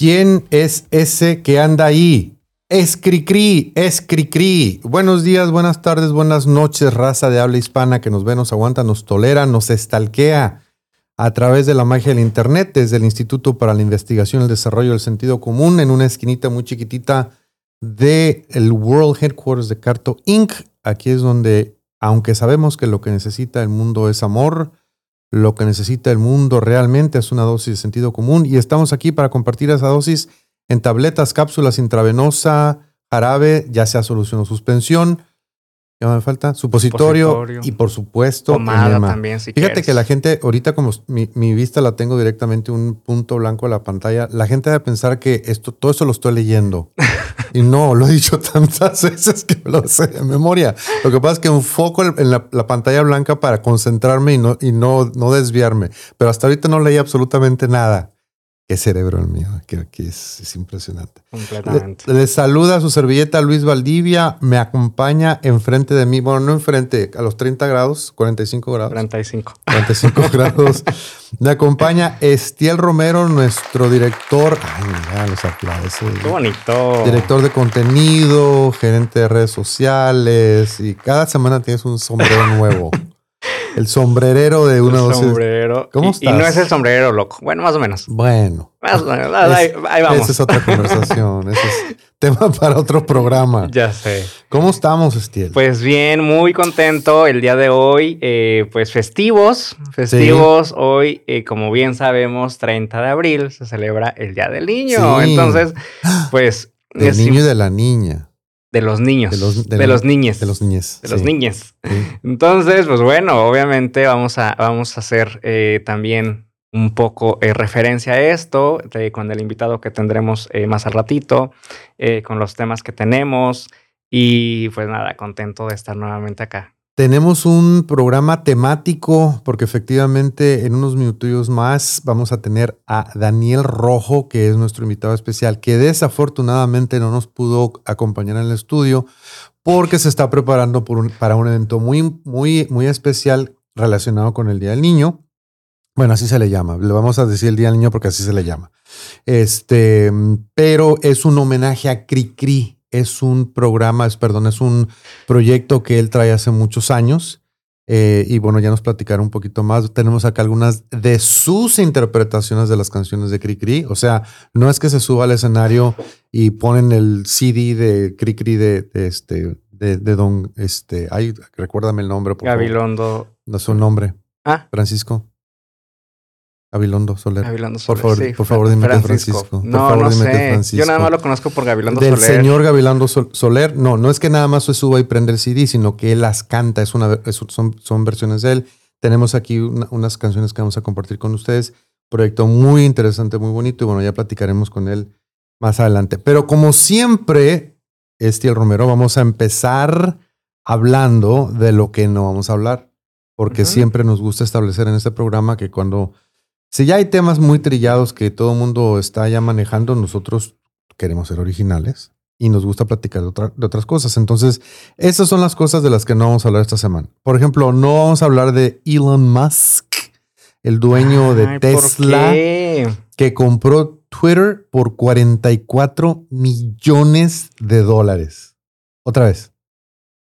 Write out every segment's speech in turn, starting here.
¿Quién es ese que anda ahí? Es Cricri. Buenos días, buenas tardes, buenas noches, raza de habla hispana que nos ve, nos aguanta, nos tolera, nos estalquea a través de la magia del Internet, desde el Instituto para la Investigación y el Desarrollo del Sentido Común, en una esquinita muy chiquitita del el World Headquarters de Carto Inc. Aquí es donde, aunque sabemos que lo que necesita el mundo es amor, lo que necesita el mundo realmente es una dosis de sentido común y estamos aquí para compartir esa dosis en tabletas, cápsulas intravenosa, jarabe, ya sea solución o suspensión. ¿Qué me falta? Supositorio, Supositorio. y por supuesto Pomada enema. también, si Fíjate quieres. que la gente, ahorita como mi, mi vista la tengo directamente un punto blanco en la pantalla, la gente debe pensar que esto, todo eso lo estoy leyendo. y no, lo he dicho tantas veces que lo sé de memoria. Lo que pasa es que enfoco en la, la pantalla blanca para concentrarme y no, y no, no desviarme. Pero hasta ahorita no leí absolutamente nada. Qué cerebro el mío, que, que es, es impresionante. Completamente. Le, le saluda su servilleta Luis Valdivia, me acompaña enfrente de mí, bueno, no enfrente, a los 30 grados, 45 grados. 35. 45 grados. Me acompaña Estiel Romero, nuestro director. Ay, mira, los aplausos. Qué bonito. Director de contenido, gerente de redes sociales y cada semana tienes un sombrero nuevo. El sombrerero de una El dosis. sombrero. ¿Cómo y, y no es el sombrero loco. Bueno, más o menos. Bueno, Más o menos. Ahí, Es- ahí vamos. esa es otra conversación. Ese es tema para otro programa. Ya sé. ¿Cómo estamos, Estiel? Pues bien, muy contento el día de hoy. eh, pues festivos, festivos. Hoy, eh, como bien sabemos, 30 de abril se celebra el Día del Niño. Sí. Entonces, pues... Del niño y de la niña. De los niños. De De los- los, de la- niños. De los niñes. De los sí. Entonces, pues bueno, obviamente vamos a, vamos a hacer eh, también un poco eh, referencia a esto de- con el invitado que tendremos eh, más al ratito, eh, con los temas que tenemos y pues nada, contento de estar nuevamente acá. Tenemos un programa temático porque efectivamente en unos minutillos más vamos a tener a Daniel Rojo, que es nuestro invitado especial, que desafortunadamente no nos pudo acompañar en el estudio porque se está preparando para un evento muy, muy, muy especial relacionado con el Día del Niño. Bueno, así se le llama. Le vamos a decir el Día del Niño porque así se le llama. Este, pero es un homenaje a Cricri. Es un programa, es, perdón, es un proyecto que él trae hace muchos años. Eh, y bueno, ya nos platicará un poquito más. Tenemos acá algunas de sus interpretaciones de las canciones de Cricri. O sea, no es que se suba al escenario y ponen el CD de Cricri de, de este, de, de don, este, ay, recuérdame el nombre, por favor. Gabilondo. No es su nombre. Ah, Francisco. Gabilondo Soler. Gabilondo Por Soler. favor, sí, por favor, dime que Francisco. Por No, favor, no dime que sé. Francisco. Yo nada más lo conozco por Gabilondo Del Soler. señor Gavilando Sol- Soler. No, no es que nada más se suba y prende el CD, sino que él las canta. Es una, es- son, son versiones de él. Tenemos aquí una- unas canciones que vamos a compartir con ustedes. Proyecto muy interesante, muy bonito. Y bueno, ya platicaremos con él más adelante. Pero como siempre, Estiel Romero, vamos a empezar hablando de lo que no vamos a hablar. Porque siempre nos gusta establecer en este programa que cuando si ya hay temas muy trillados que todo el mundo está ya manejando, nosotros queremos ser originales y nos gusta platicar de, otra- de otras cosas. Entonces, esas son las cosas de las que no vamos a hablar esta semana. Por ejemplo, no vamos a hablar de Elon Musk, el dueño de Ay, ¿por Tesla, que compró Twitter por 44 millones de dólares. Otra vez.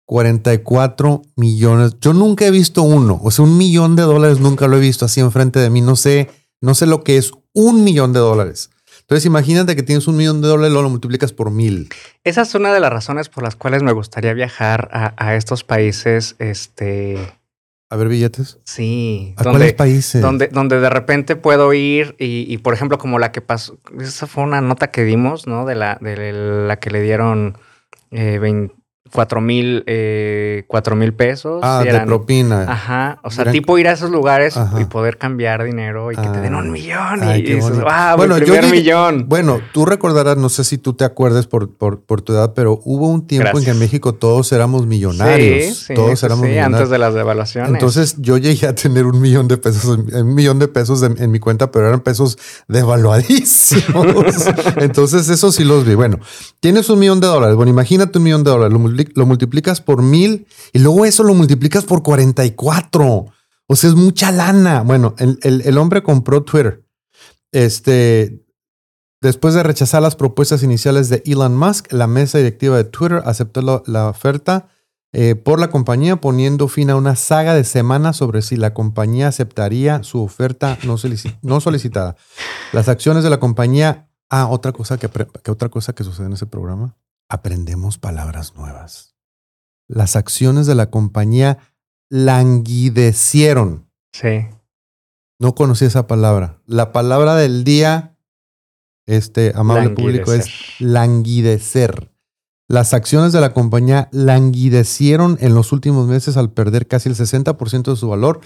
44 millones. Yo nunca he visto uno. O sea, un millón de dólares nunca lo he visto así enfrente de mí. No sé, no sé lo que es un millón de dólares. Entonces, imagínate que tienes un millón de dólares, luego lo multiplicas por mil. Esa es una de las razones por las cuales me gustaría viajar a, a estos países, este, A ver, billetes. sí, ¿A cuáles países? donde, donde de repente puedo ir y, y, por ejemplo, como la que pasó, esa fue una nota que dimos, ¿no? De la, de la que le dieron eh, 24 mil, eh, cuatro mil pesos. Ah, y de eran- propina. Ajá, o sea, Eran- tipo ir a esos lugares Ajá. y poder cambiar dinero y que te den Ah. un millón Ay, y, y dices, ah, Bueno, mi yo llegué- millón. Bueno, tú recordarás, no sé si tú te acuerdes por, por, por tu edad, pero hubo un tiempo en que en. México todos éramos millonarios. Sí, sí, todos éramos sí, millonarios. antes de las devaluaciones. Entonces yo llegué a tener un millón de pesos, un millón de pesos en, en mi cuenta, pero eran pesos devaluadísimos. Entonces eso sí los vi. Bueno, tienes un millón de dólares. Bueno, imagínate un millón de dólares, lo, multipli- lo multiplicas por mil y luego eso lo multiplicas por 44. O sea, es mucha lana. Bueno, el, el- hombre compró Twitter. Este, Después de rechazar las propuestas iniciales de Elon Musk, la mesa directiva de Twitter aceptó la, oferta eh, por la compañía, poniendo fin a una saga de semanas sobre si la compañía aceptaría su oferta no, solici- no solicitada. Las acciones de la compañía. Ah, otra cosa que otra cosa que sucede en ese programa. Aprendemos palabras nuevas. Las acciones de la compañía languidecieron. Sí. No conocí esa palabra. La palabra del día, este amable público, es languidecer. Las acciones de la compañía languidecieron en los últimos meses al perder casi el 60% de su valor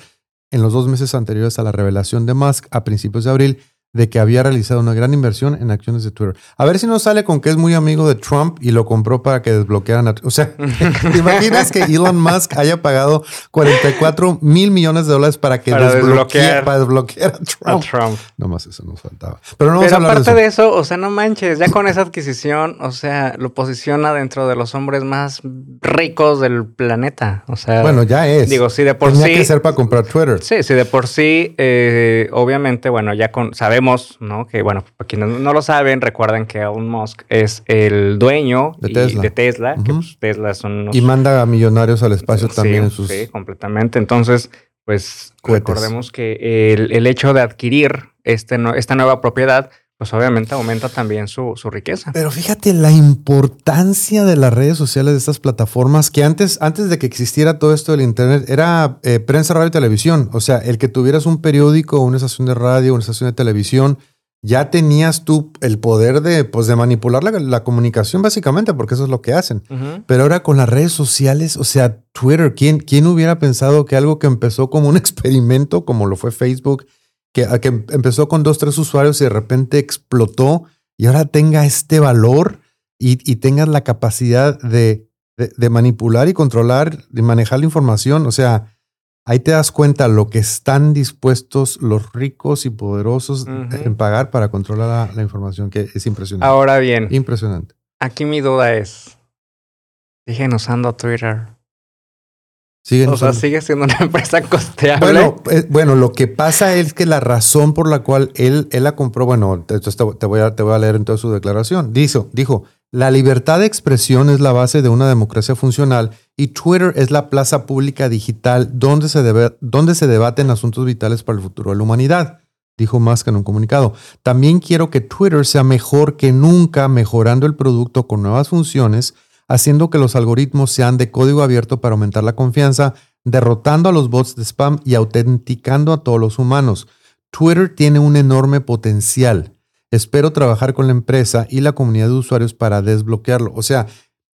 en los dos meses anteriores a la revelación de Musk a principios de abril de que había realizado una gran inversión en acciones de Twitter. A ver si no sale con que es muy amigo de Trump y lo compró para que desbloquearan. A, o sea, ¿te imaginas que Elon Musk haya pagado 44 mil millones de dólares para que Para desbloquee- desbloquear. para desbloquear a Trump? A Trump. Nomás eso nos faltaba. Pero no vamos Pero aparte de de eso. eso. o sea, no manches, ya con esa adquisición, o sea, lo posiciona dentro de los hombres más ricos del planeta. O sea, Bueno, ya es. digo, sí, de por Tenía sí. que ser para comprar Twitter. Sí, sí, de por sí, eh, obviamente, bueno, ya con, sabemos, ¿no? Que, bueno, para quienes no lo saben, recuerden que Elon Musk es el dueño De y- Tesla. de Tesla, que Ujú. pues, Tesla son unos... Y manda a millonarios al espacio Sí, también en sus. Sí, completamente. Entonces, pues Cohetes. recordemos que el, el hecho de adquirir este, no- esta nueva propiedad, pues obviamente aumenta también su, su riqueza. Pero fíjate la importancia de las redes sociales de estas plataformas que antes, antes de que existiera todo esto del internet, era eh, prensa, radio y televisión. O sea, el que tuvieras un periódico, una estación de radio, una estación de televisión, ya tenías tú el poder de, pues, de manipular la, la comunicación, básicamente, porque eso es lo que hacen. Pero ahora con las redes sociales, o sea, Twitter, ¿quién, quién hubiera pensado que algo que empezó como un experimento, como lo fue Facebook, que, a que em- empezó con dos, tres usuarios y de repente explotó y ahora tenga este valor y, y tengas la capacidad de, de- de manipular y controlar, de manejar la información? O sea, ahí te das cuenta lo que están dispuestos los ricos y poderosos en pagar para controlar la, la información, que es impresionante. Ahora bien, Impresionante. aquí mi duda es, ¿siguen usando Twitter? Siguen O sea, sigue siendo una empresa costeable. Bueno, eh, bueno, lo que pasa es que la razón por la cual él, él la compró, bueno, te, te- te voy a, te voy a leer entonces su declaración. Dijo, dijo, la libertad de expresión es la base de una democracia funcional y Twitter es la plaza pública digital donde se, debe, donde se debaten asuntos vitales para el futuro de la humanidad, dijo Musk en un comunicado. También quiero que Twitter sea mejor que nunca, mejorando el producto con nuevas funciones, haciendo que los algoritmos sean de código abierto para aumentar la confianza, derrotando a los bots de spam y autenticando a todos los humanos. Twitter tiene un enorme potencial. Espero trabajar con la empresa y la comunidad de usuarios para desbloquearlo. O sea,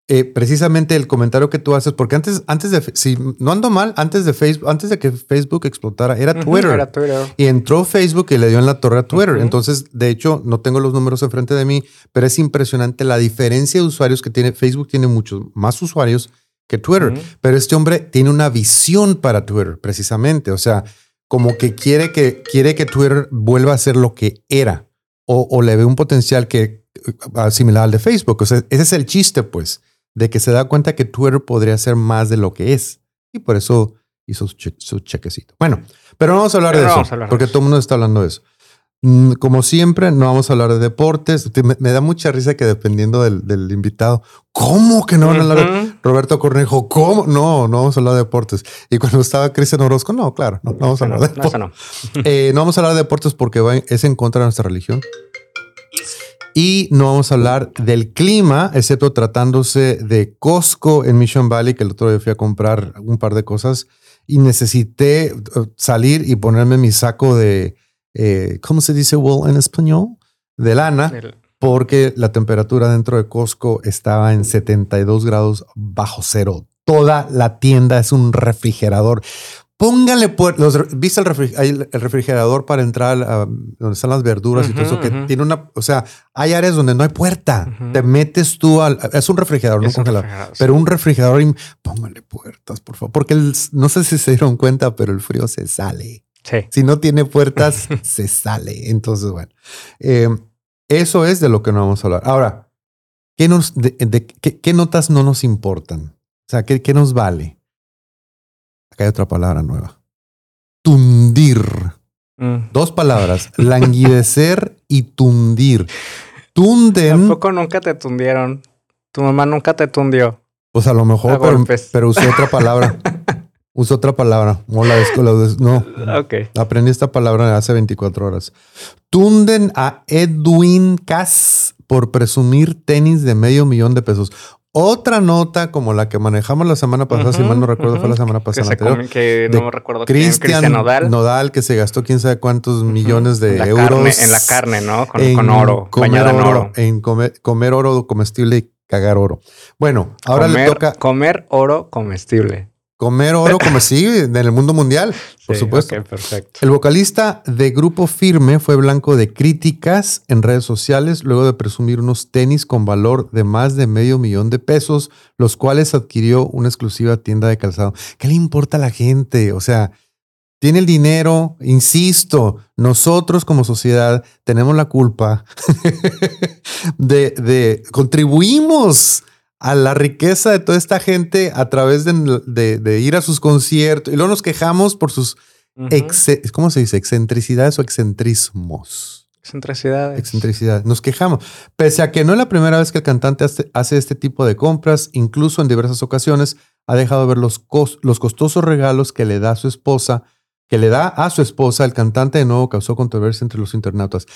eh, precisamente el comentario que tú haces, porque antes, antes de, si no ando mal, antes de Facebook, antes de que Facebook explotara, era Twitter. Era Twitter. Y entró Facebook y le dio en la torre a Twitter. Entonces, de hecho, no tengo los números enfrente de mí, pero es impresionante la diferencia de usuarios que tiene. Facebook tiene muchos más usuarios que Twitter. Pero este hombre tiene una visión para Twitter, precisamente. O sea, como que quiere que, quiere que Twitter vuelva a ser lo que era. O, o le ve un potencial que uh, similar al de Facebook. O sea, ese es el chiste, pues, de que se da cuenta que Twitter podría ser más de lo que es. Y por eso hizo su, che- su chequecito. Bueno, pero no vamos a hablar Pero de no eso, hablar de porque eso. todo el mundo está hablando de eso. Mm, Como siempre, no vamos a hablar de deportes. Te- Me, me da mucha risa que dependiendo del, del invitado, ¿cómo que no van a hablar de. Roberto Cornejo, ¿cómo? No, no vamos a hablar de deportes. Y cuando estaba Cristian Orozco, no, claro, no, no vamos a No, hablar de no, deportes. no. Eh, no vamos a hablar de deportes porque va- es en contra de nuestra religión. Y no vamos a hablar del clima, excepto tratándose de Costco en Mission Valley, que el otro día fui a comprar un par de cosas y necesité eh, salir y ponerme mi saco de, eh, ¿cómo se dice wool en español? De lana porque la temperatura dentro de Costco estaba en 72 grados bajo cero. Toda la tienda es un refrigerador. Póngale puertas. ¿Viste el, refri- el- refrigerador para entrar a donde están las verduras y todo eso? Que tiene una. O sea, hay áreas donde no hay puerta. Te metes tú al. Es un refrigerador, no un congelador. refrigerador, sí. Pero un refrigerador, y póngale puertas, por favor. Porque el- no sé si se dieron cuenta, pero el frío se sale. Sí. Si no tiene puertas, se sale. Entonces, bueno, eh, eso es de lo que no vamos a hablar. Ahora, ¿qué, nos, de, de- qué, qué notas no nos importan? O sea, ¿qué, qué nos vale? Acá hay otra palabra nueva. Tundir. Mm. Dos palabras, languidecer y tundir. tunden. Tampoco nunca te tundieron. Tu mamá nunca te tundió. Pues a lo mejor, pero, pero usé otra palabra. usé otra palabra. No, la no. Ok. Aprendí esta palabra hace 24 horas. Tunden a Edwin Cass por presumir tenis de medio millón de pesos. Otra nota como la que manejamos la semana pasada, si mal no recuerdo, fue la semana pasada. Que, que no recuerdo Cristian Nodal. Nodal, que se gastó quién sabe cuántos millones de euros. en la carne, ¿no? Con, oro, comer oro, En comer, oro comestible y cagar oro. Bueno, ahora le toca. Comer oro comestible. Comer oro como sí, en el mundo mundial, por supuesto. perfecto. El vocalista de Grupo Firme fue blanco de críticas en redes sociales luego de presumir unos tenis con valor de más de medio millón de pesos, los cuales adquirió una exclusiva tienda de calzado. ¿Qué le importa a la gente? O sea, tiene el dinero, insisto, nosotros como sociedad tenemos la culpa de, de contribuimos a la riqueza de toda esta gente a través de, ir a sus conciertos. Y luego nos quejamos por sus, ¿cómo se dice? Excentricidades o excentrismos. Excentricidades. Excentricidades. Nos quejamos. Pese a que no es la primera vez que el cantante hace este tipo de compras, incluso en diversas ocasiones ha dejado ver los, los costosos regalos que le da a su esposa, que le da a su esposa. El cantante de nuevo causó controversia entre los internautas.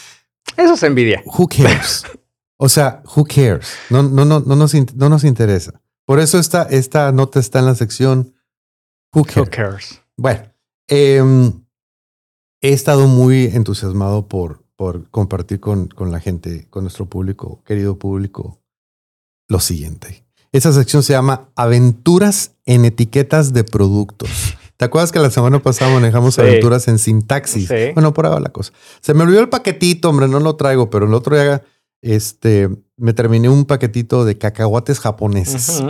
Eso es envidia. Who cares? O sea, who cares? No, no, no, no, nos, no nos interesa. Por eso esta, esta nota está en la sección Who cares. Bueno, em, he estado muy entusiasmado por, por compartir con, con la gente, con nuestro público, querido público, lo siguiente. Esa sección se llama Aventuras en etiquetas de productos. ¿Te acuerdas que la semana pasada manejamos aventuras en sintaxis? Bueno, por ahora la cosa. Se me olvidó el paquetito, hombre, no lo traigo, pero el otro día este, me terminé un paquetito de cacahuates japoneses.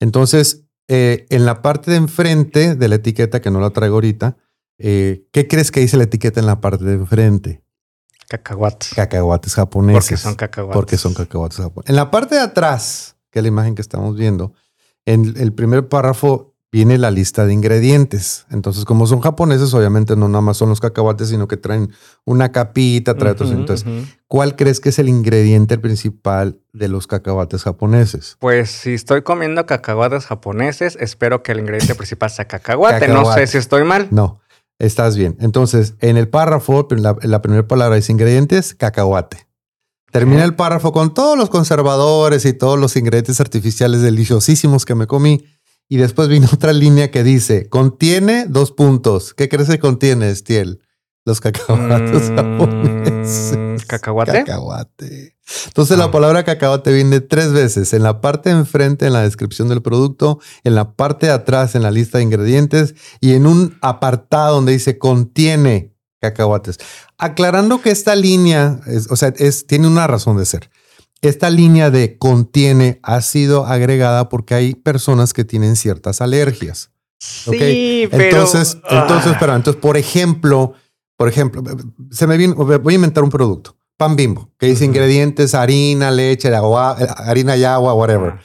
Entonces, eh, en la parte de enfrente de la etiqueta, que no la traigo ahorita, eh, ¿qué crees que dice la etiqueta en la parte de enfrente? Cacahuates. Cacahuates japoneses. Porque son cacahuates. Porque son cacahuates japoneses. En la parte de atrás, que es la imagen que estamos viendo, en el primer párrafo viene la lista de ingredientes. Entonces, como son japoneses, obviamente no nada más son los cacahuates, sino que traen una capita, trae otros. Entonces, ¿cuál crees que es el ingrediente principal de los cacahuates japoneses? Pues si estoy comiendo cacahuates japoneses, espero que el ingrediente principal sea cacahuate. No sé si estoy mal. No, estás bien. Entonces, en el párrafo, la, la primera palabra es ingredientes, cacahuate. Termina el párrafo con todos los conservadores y todos los ingredientes artificiales deliciosísimos que me comí y después vino otra línea que dice, contiene dos puntos. ¿Qué crees que contiene, Estiel? Los cacahuates mm, japoneses. ¿Cacahuate? Cacahuate. Entonces la ah. palabra cacahuate viene tres veces. En la parte de enfrente, en la descripción del producto, en la parte de atrás, en la lista de ingredientes y en un apartado donde dice contiene cacahuates. Aclarando que esta línea, o sea, es, tiene una razón de ser esta línea de contiene ha sido agregada porque hay personas que tienen ciertas alergias. Sí, pero... Entonces, entonces, ah. pero, entonces, por ejemplo, por ejemplo, se me viene, voy a inventar un producto, pan bimbo, que dice ingredientes, harina, leche, agua, harina y agua, whatever. Ah.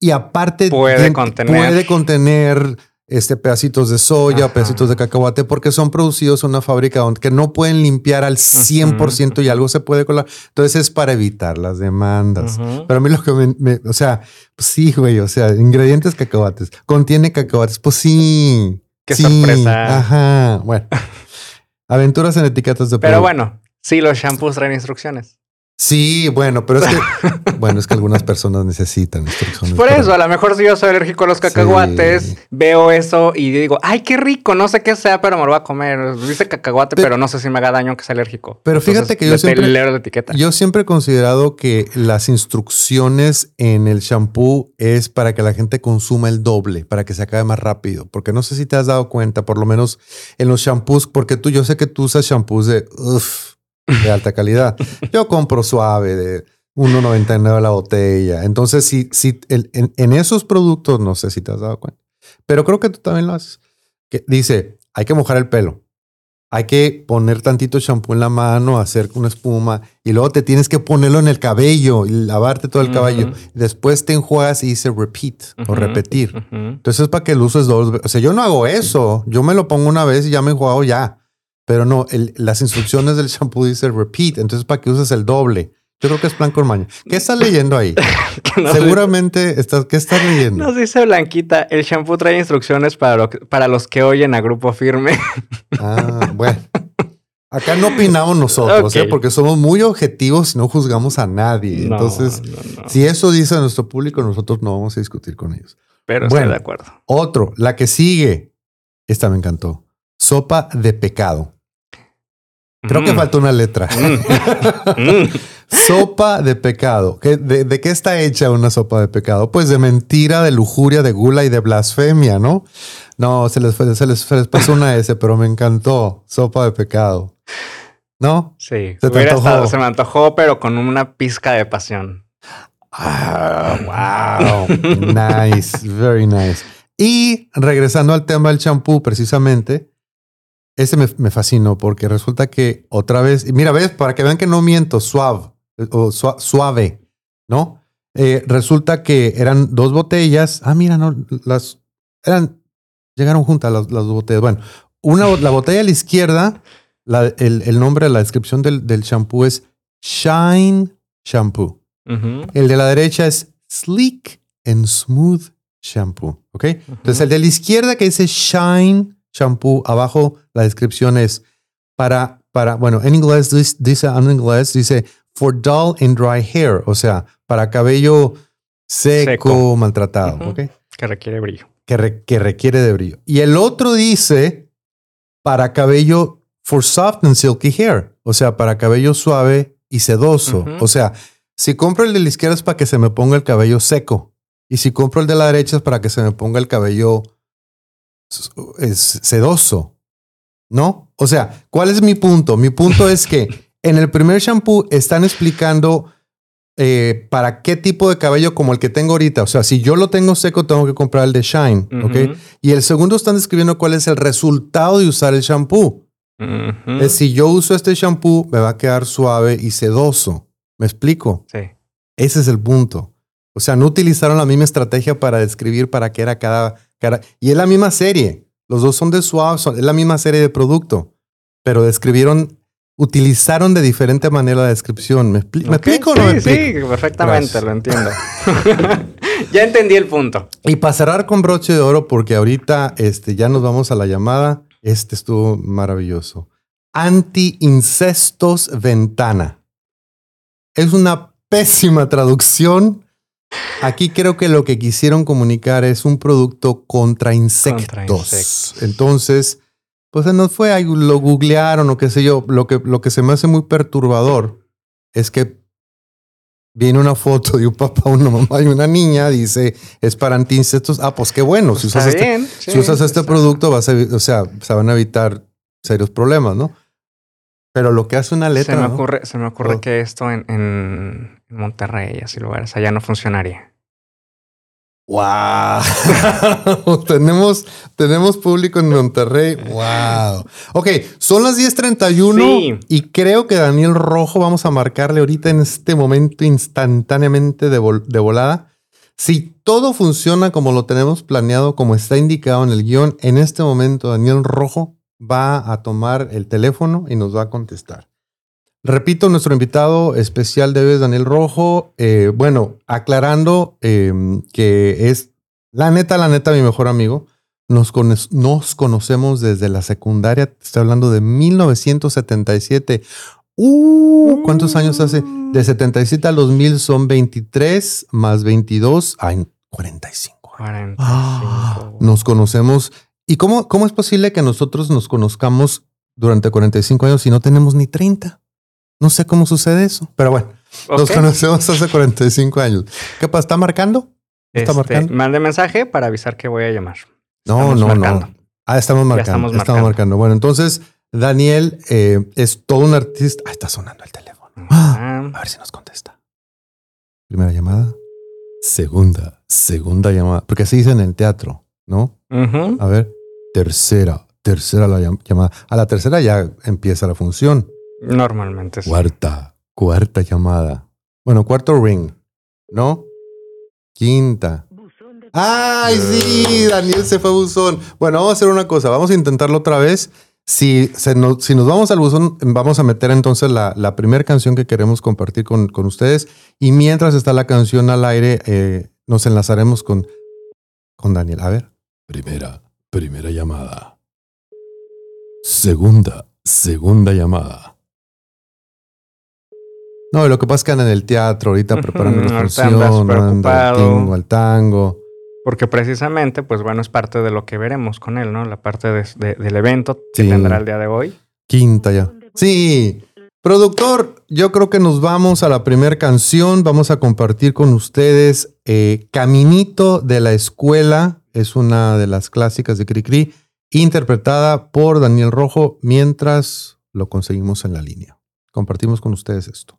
Y aparte puede contener, puede contener este, pedacitos de soya, pedacitos de cacahuate, porque son producidos en una fábrica donde que no pueden limpiar al 100% y algo se puede colar. Entonces es para evitar las demandas. Pero a mí lo que me, o sea, pues sí, güey, o sea, ingredientes cacahuates. Contiene cacahuates, pues sí. Qué sorpresa. Ajá, bueno. Aventuras en etiquetas de Pero bueno, sí, los shampoos traen instrucciones. Sí, bueno, pero es que, bueno, es que algunas personas necesitan instrucciones. Por eso, a lo mejor si yo soy alérgico a los cacahuates, veo eso y digo, ay, qué rico, no sé qué sea, pero me lo voy a comer. Dice cacahuate, pero, no sé si me haga daño que sea alérgico. Pero fíjate que yo siempre, la etiqueta. yo siempre he considerado que las instrucciones en el shampoo es para que la gente consuma el doble, para que se acabe más rápido. Porque no sé si te has dado cuenta, por lo menos en los shampoos, porque tú, yo sé que tú usas shampoos de, uff, de alta calidad. Yo compro suave de 1.99 la botella. Entonces, si, si en, esos productos, no sé si te has dado cuenta, pero creo que tú también lo haces. Que dice, hay que mojar el pelo. Hay que poner tantito champú en la mano, hacer una espuma y luego te tienes que ponerlo en el cabello y lavarte todo el cabello. Después te enjuagas y dice repeat o repetir. Entonces es para que lo uses dos veces. O sea, yo no hago eso. Yo me lo pongo una vez y ya me enjuago ya. Pero no, las instrucciones del shampoo dice repeat, entonces para que uses el doble. Yo creo que es plan con maña. ¿Qué estás leyendo ahí? Seguramente estás, ¿qué estás leyendo? Nos dice Blanquita, el shampoo trae instrucciones para, para los que oyen a grupo firme. Ah, bueno. Acá no opinamos nosotros, ¿eh? porque somos muy objetivos y no juzgamos a nadie. Entonces, si eso dice nuestro público, nosotros no vamos a discutir con ellos. Pero estoy de acuerdo. Otro, la que sigue. Esta me encantó. Sopa de pecado. Creo que mm. falta una letra. Mm. Mm. sopa de pecado. de, qué está hecha una sopa de pecado? Pues de mentira, de lujuria, de gula y de blasfemia, ¿no? No, se les, se les, pasó una S, pero me encantó. Sopa de pecado. ¿No? Sí. Se, se me antojó, pero con una pizca de pasión. Ah, wow. nice. Very nice. Y regresando al tema del champú, precisamente, ese me, fascinó porque resulta que otra vez, mira, ves, para que vean que no miento, suave, o suave, ¿no? Eh, resulta que eran dos botellas. Ah, mira, no, las eran, llegaron juntas las, las dos botellas. Bueno, una, la botella a la izquierda, el, nombre, la descripción del, del shampoo es Shine Shampoo. El de la derecha es Sleek and Smooth Shampoo. ¿Ok? Entonces, el de la izquierda que dice Shine shampoo. Abajo la descripción es para, para bueno, en inglés dice, en inglés dice for dull and dry hair, o sea, para cabello seco, maltratado, Que requiere brillo. Que, que requiere de brillo. Y el otro dice para cabello for soft and silky hair, o sea, para cabello suave y sedoso. O sea, si compro el de la izquierda es para que se me ponga el cabello seco. Y si compro el de la derecha es para que se me ponga el cabello es sedoso, ¿no? O sea, ¿cuál es mi punto? Mi punto es que en el primer shampoo están explicando eh, para qué tipo de cabello como el que tengo ahorita. O sea, si yo lo tengo seco, tengo que comprar el de Shine, ¿ok? Y el segundo están describiendo cuál es el resultado de usar el shampoo. Es si yo uso este shampoo, me va a quedar suave y sedoso. ¿Me explico? Sí. Ese es el punto. O sea, no utilizaron la misma estrategia para describir para qué era cada y es la misma serie. Los dos son de Suave, es la misma serie de producto. Pero describieron, utilizaron de diferente manera la descripción. ¿Me, explico o no me explico? Sí, perfectamente, lo entiendo. ya entendí el punto. Y para cerrar con broche de oro, porque ahorita este, ya nos vamos a la llamada. Este estuvo maravilloso. Anti-incestos ventana. Es una pésima traducción Aquí creo que lo que quisieron comunicar es un producto contra insectos. Entonces, pues no fue, lo googlearon o qué sé yo. Lo que, lo que se me hace muy perturbador es que viene una foto de un papá, una mamá y una niña, dice, es para anti-insectos. Ah, pues qué bueno. si usas este, si usas este producto, vas a, o sea, se van a evitar serios problemas, ¿no? Pero lo que hace una letra. Se me ocurre, se me ocurre que esto en, en, Monterrey y así lugares allá no funcionaría. ¡Wow! tenemos, tenemos público en Monterrey. ¡Wow! Ok, son las 10:31 y creo que Daniel Rojo vamos a marcarle ahorita en este momento instantáneamente de, de volada. Si todo funciona como lo tenemos planeado, como está indicado en el guion, en este momento Daniel Rojo va a tomar el teléfono y nos va a contestar. Repito, nuestro invitado especial de hoy es Daniel Rojo. Eh, bueno, aclarando em, que es la neta, la neta, mi mejor amigo. Nos, nos conocemos desde la secundaria. Estoy hablando de 1977. Uh, ¿Cuántos años hace? De 77 a 2000 son 23 más 22. Ay, 45. 45. Ah, nos conocemos ¿Y cómo, cómo es posible que nosotros nos conozcamos durante 45 años y no tenemos ni 30? No sé cómo sucede eso, pero bueno, nos conocemos hace 45 años. ¿Qué pasa? ¿Está marcando? ¿Está este, marcando? Mande mensaje para avisar que voy a llamar. No, no, no. Ah, estamos marcando. Estamos, marcando. Bueno, entonces Daniel eh, es todo un artista. Ah, está sonando el teléfono. Ah, a ver si nos contesta. Primera llamada. Segunda, segunda llamada. Porque así dicen en el teatro, ¿no? A ver tercera, tercera la llamada. A la tercera ya empieza la función. Normalmente sí. Cuarta, cuarta llamada. Bueno, cuarto ring, ¿no? Quinta. ¡Ay, sí! Daniel se fue a buzón. Bueno, vamos a hacer una cosa. Vamos a intentarlo otra vez. Si, nos, si nos vamos al buzón, vamos a meter entonces la, la primera canción que queremos compartir con, con, ustedes. Y mientras está la canción al aire, eh, nos enlazaremos con, con Daniel. A ver. Primera, primera llamada. Segunda, segunda llamada. No, lo que pasa es que andan en el teatro ahorita preparando la función, anda al tango, al tango. Porque precisamente, pues bueno, es parte de lo que veremos con él, ¿no? La parte del evento que tendrá el día de hoy. Quinta ya. Sí. Productor, yo creo que nos vamos a la primera canción. Vamos a compartir con ustedes eh, Caminito de la Escuela. Es una de las clásicas de Cricri, interpretada por Daniel Rojo mientras lo conseguimos en la línea. Compartimos con ustedes esto.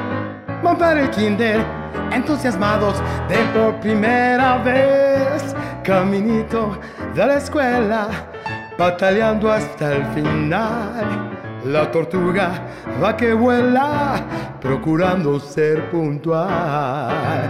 van para el kinder, entusiasmados de por primera vez. Caminito de la escuela, bataleando hasta el final. La tortuga va que vuela, procurando ser puntual.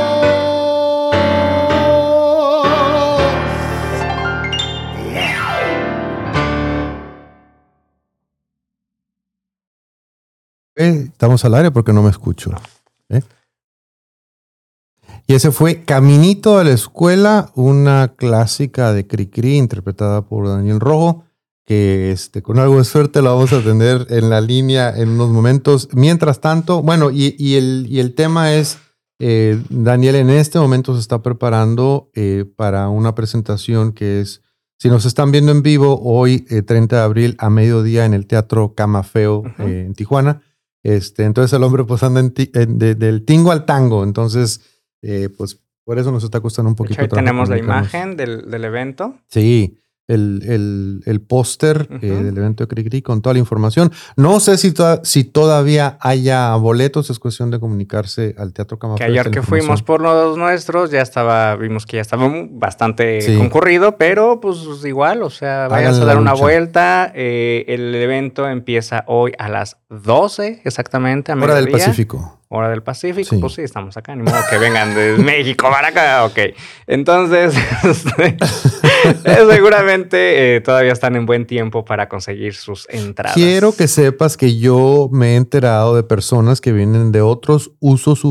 Estamos al aire porque no me escucho. ¿eh? Y ese fue Caminito a la Escuela, una clásica de Cricri interpretada por Daniel Rojo, que este, con algo de suerte la vamos a tener en la línea en unos momentos. Mientras tanto, bueno, y, el, y el, tema es, eh, Daniel en este momento se está preparando eh, para una presentación que es, si nos están viendo en vivo, hoy 30 de abril a mediodía en el Teatro Camafeo en Tijuana. Este, entonces el hombre pues anda del tingo al tango. Entonces, eh, pues por eso nos está costando un poquito. Ahí tenemos la imagen del, del, evento. Sí, el, el, el póster eh, del evento de Cricri con toda la información. No sé si, si todavía haya boletos, es cuestión de comunicarse al Teatro Camafeo. Que ayer que fuimos por los nuestros, ya estaba, vimos que ya estaba bastante concurrido, pero pues igual, o sea, vayan a dar una vuelta. Eh, el evento empieza hoy a las 12 exactamente. A Hora del Pacífico hora del Pacífico, pues sí, estamos acá, ni modo que vengan de México para acá, ok. Entonces, este, seguramente eh, todavía están en buen tiempo para conseguir sus entradas. Quiero que sepas que yo me he enterado de personas que vienen de otros usos,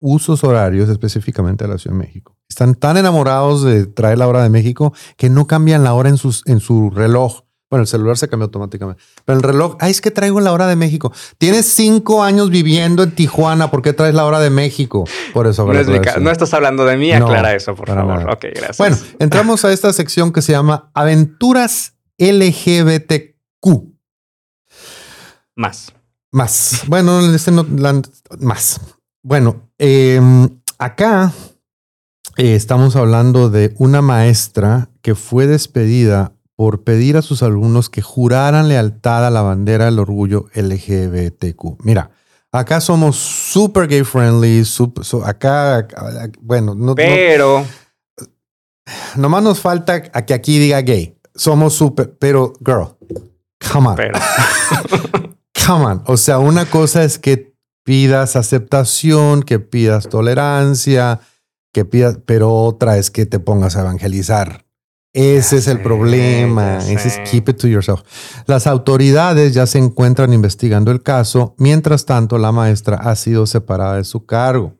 usos horarios, específicamente de la Ciudad de México. Están tan enamorados de traer la hora de México que no cambian la hora en, sus, en su reloj bueno, el celular se cambió automáticamente. Pero el reloj, ay, es que traigo la hora de México. Tienes cinco años viviendo en Tijuana. ¿Por qué traes la hora de México? Por eso. No, no estás hablando de mí, aclara eso, por favor. Ok, gracias. Bueno, entramos a esta sección que se llama Aventuras LGBTQ. Más. Más. Bueno, este no, más. Bueno, em, acá Eh, estamos hablando de una maestra que fue despedida por pedir a sus alumnos que juraran lealtad a la bandera del orgullo LGBTQ. Mira, acá somos super gay friendly, super, so- acá, acá- bueno, no, no- Pero, nomás nos falta a que aquí diga gay. Somos super, pero girl, come on. pero, Come on. O sea, una cosa es que pidas aceptación, que pidas tolerancia, que pidas, pero otra es que te pongas a evangelizar. Ese Ya es el sé, problema. Ese es keep it to yourself. Las autoridades ya se encuentran investigando el caso. Mientras tanto, la maestra ha sido separada de su cargo.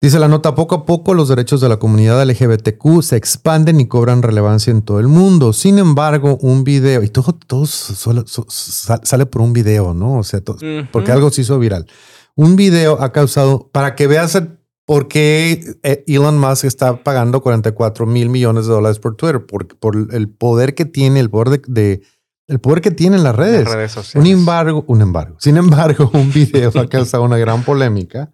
Dice la nota, poco a poco los derechos de la comunidad LGBTQ se expanden y cobran relevancia en todo el mundo. Sin embargo, un video, y todo, todo sale por un video, ¿no? O sea, todo- porque algo se hizo viral. Un video ha causado, para que veas el- por qué eh, Elon Musk está pagando 44 mil millones de dólares por Twitter, por, por el poder que tiene, el poder de, de- el poder que tiene en las redes. Las redes Un sociales. embargo, un embargo. Sin embargo, un video ha causado una gran polémica.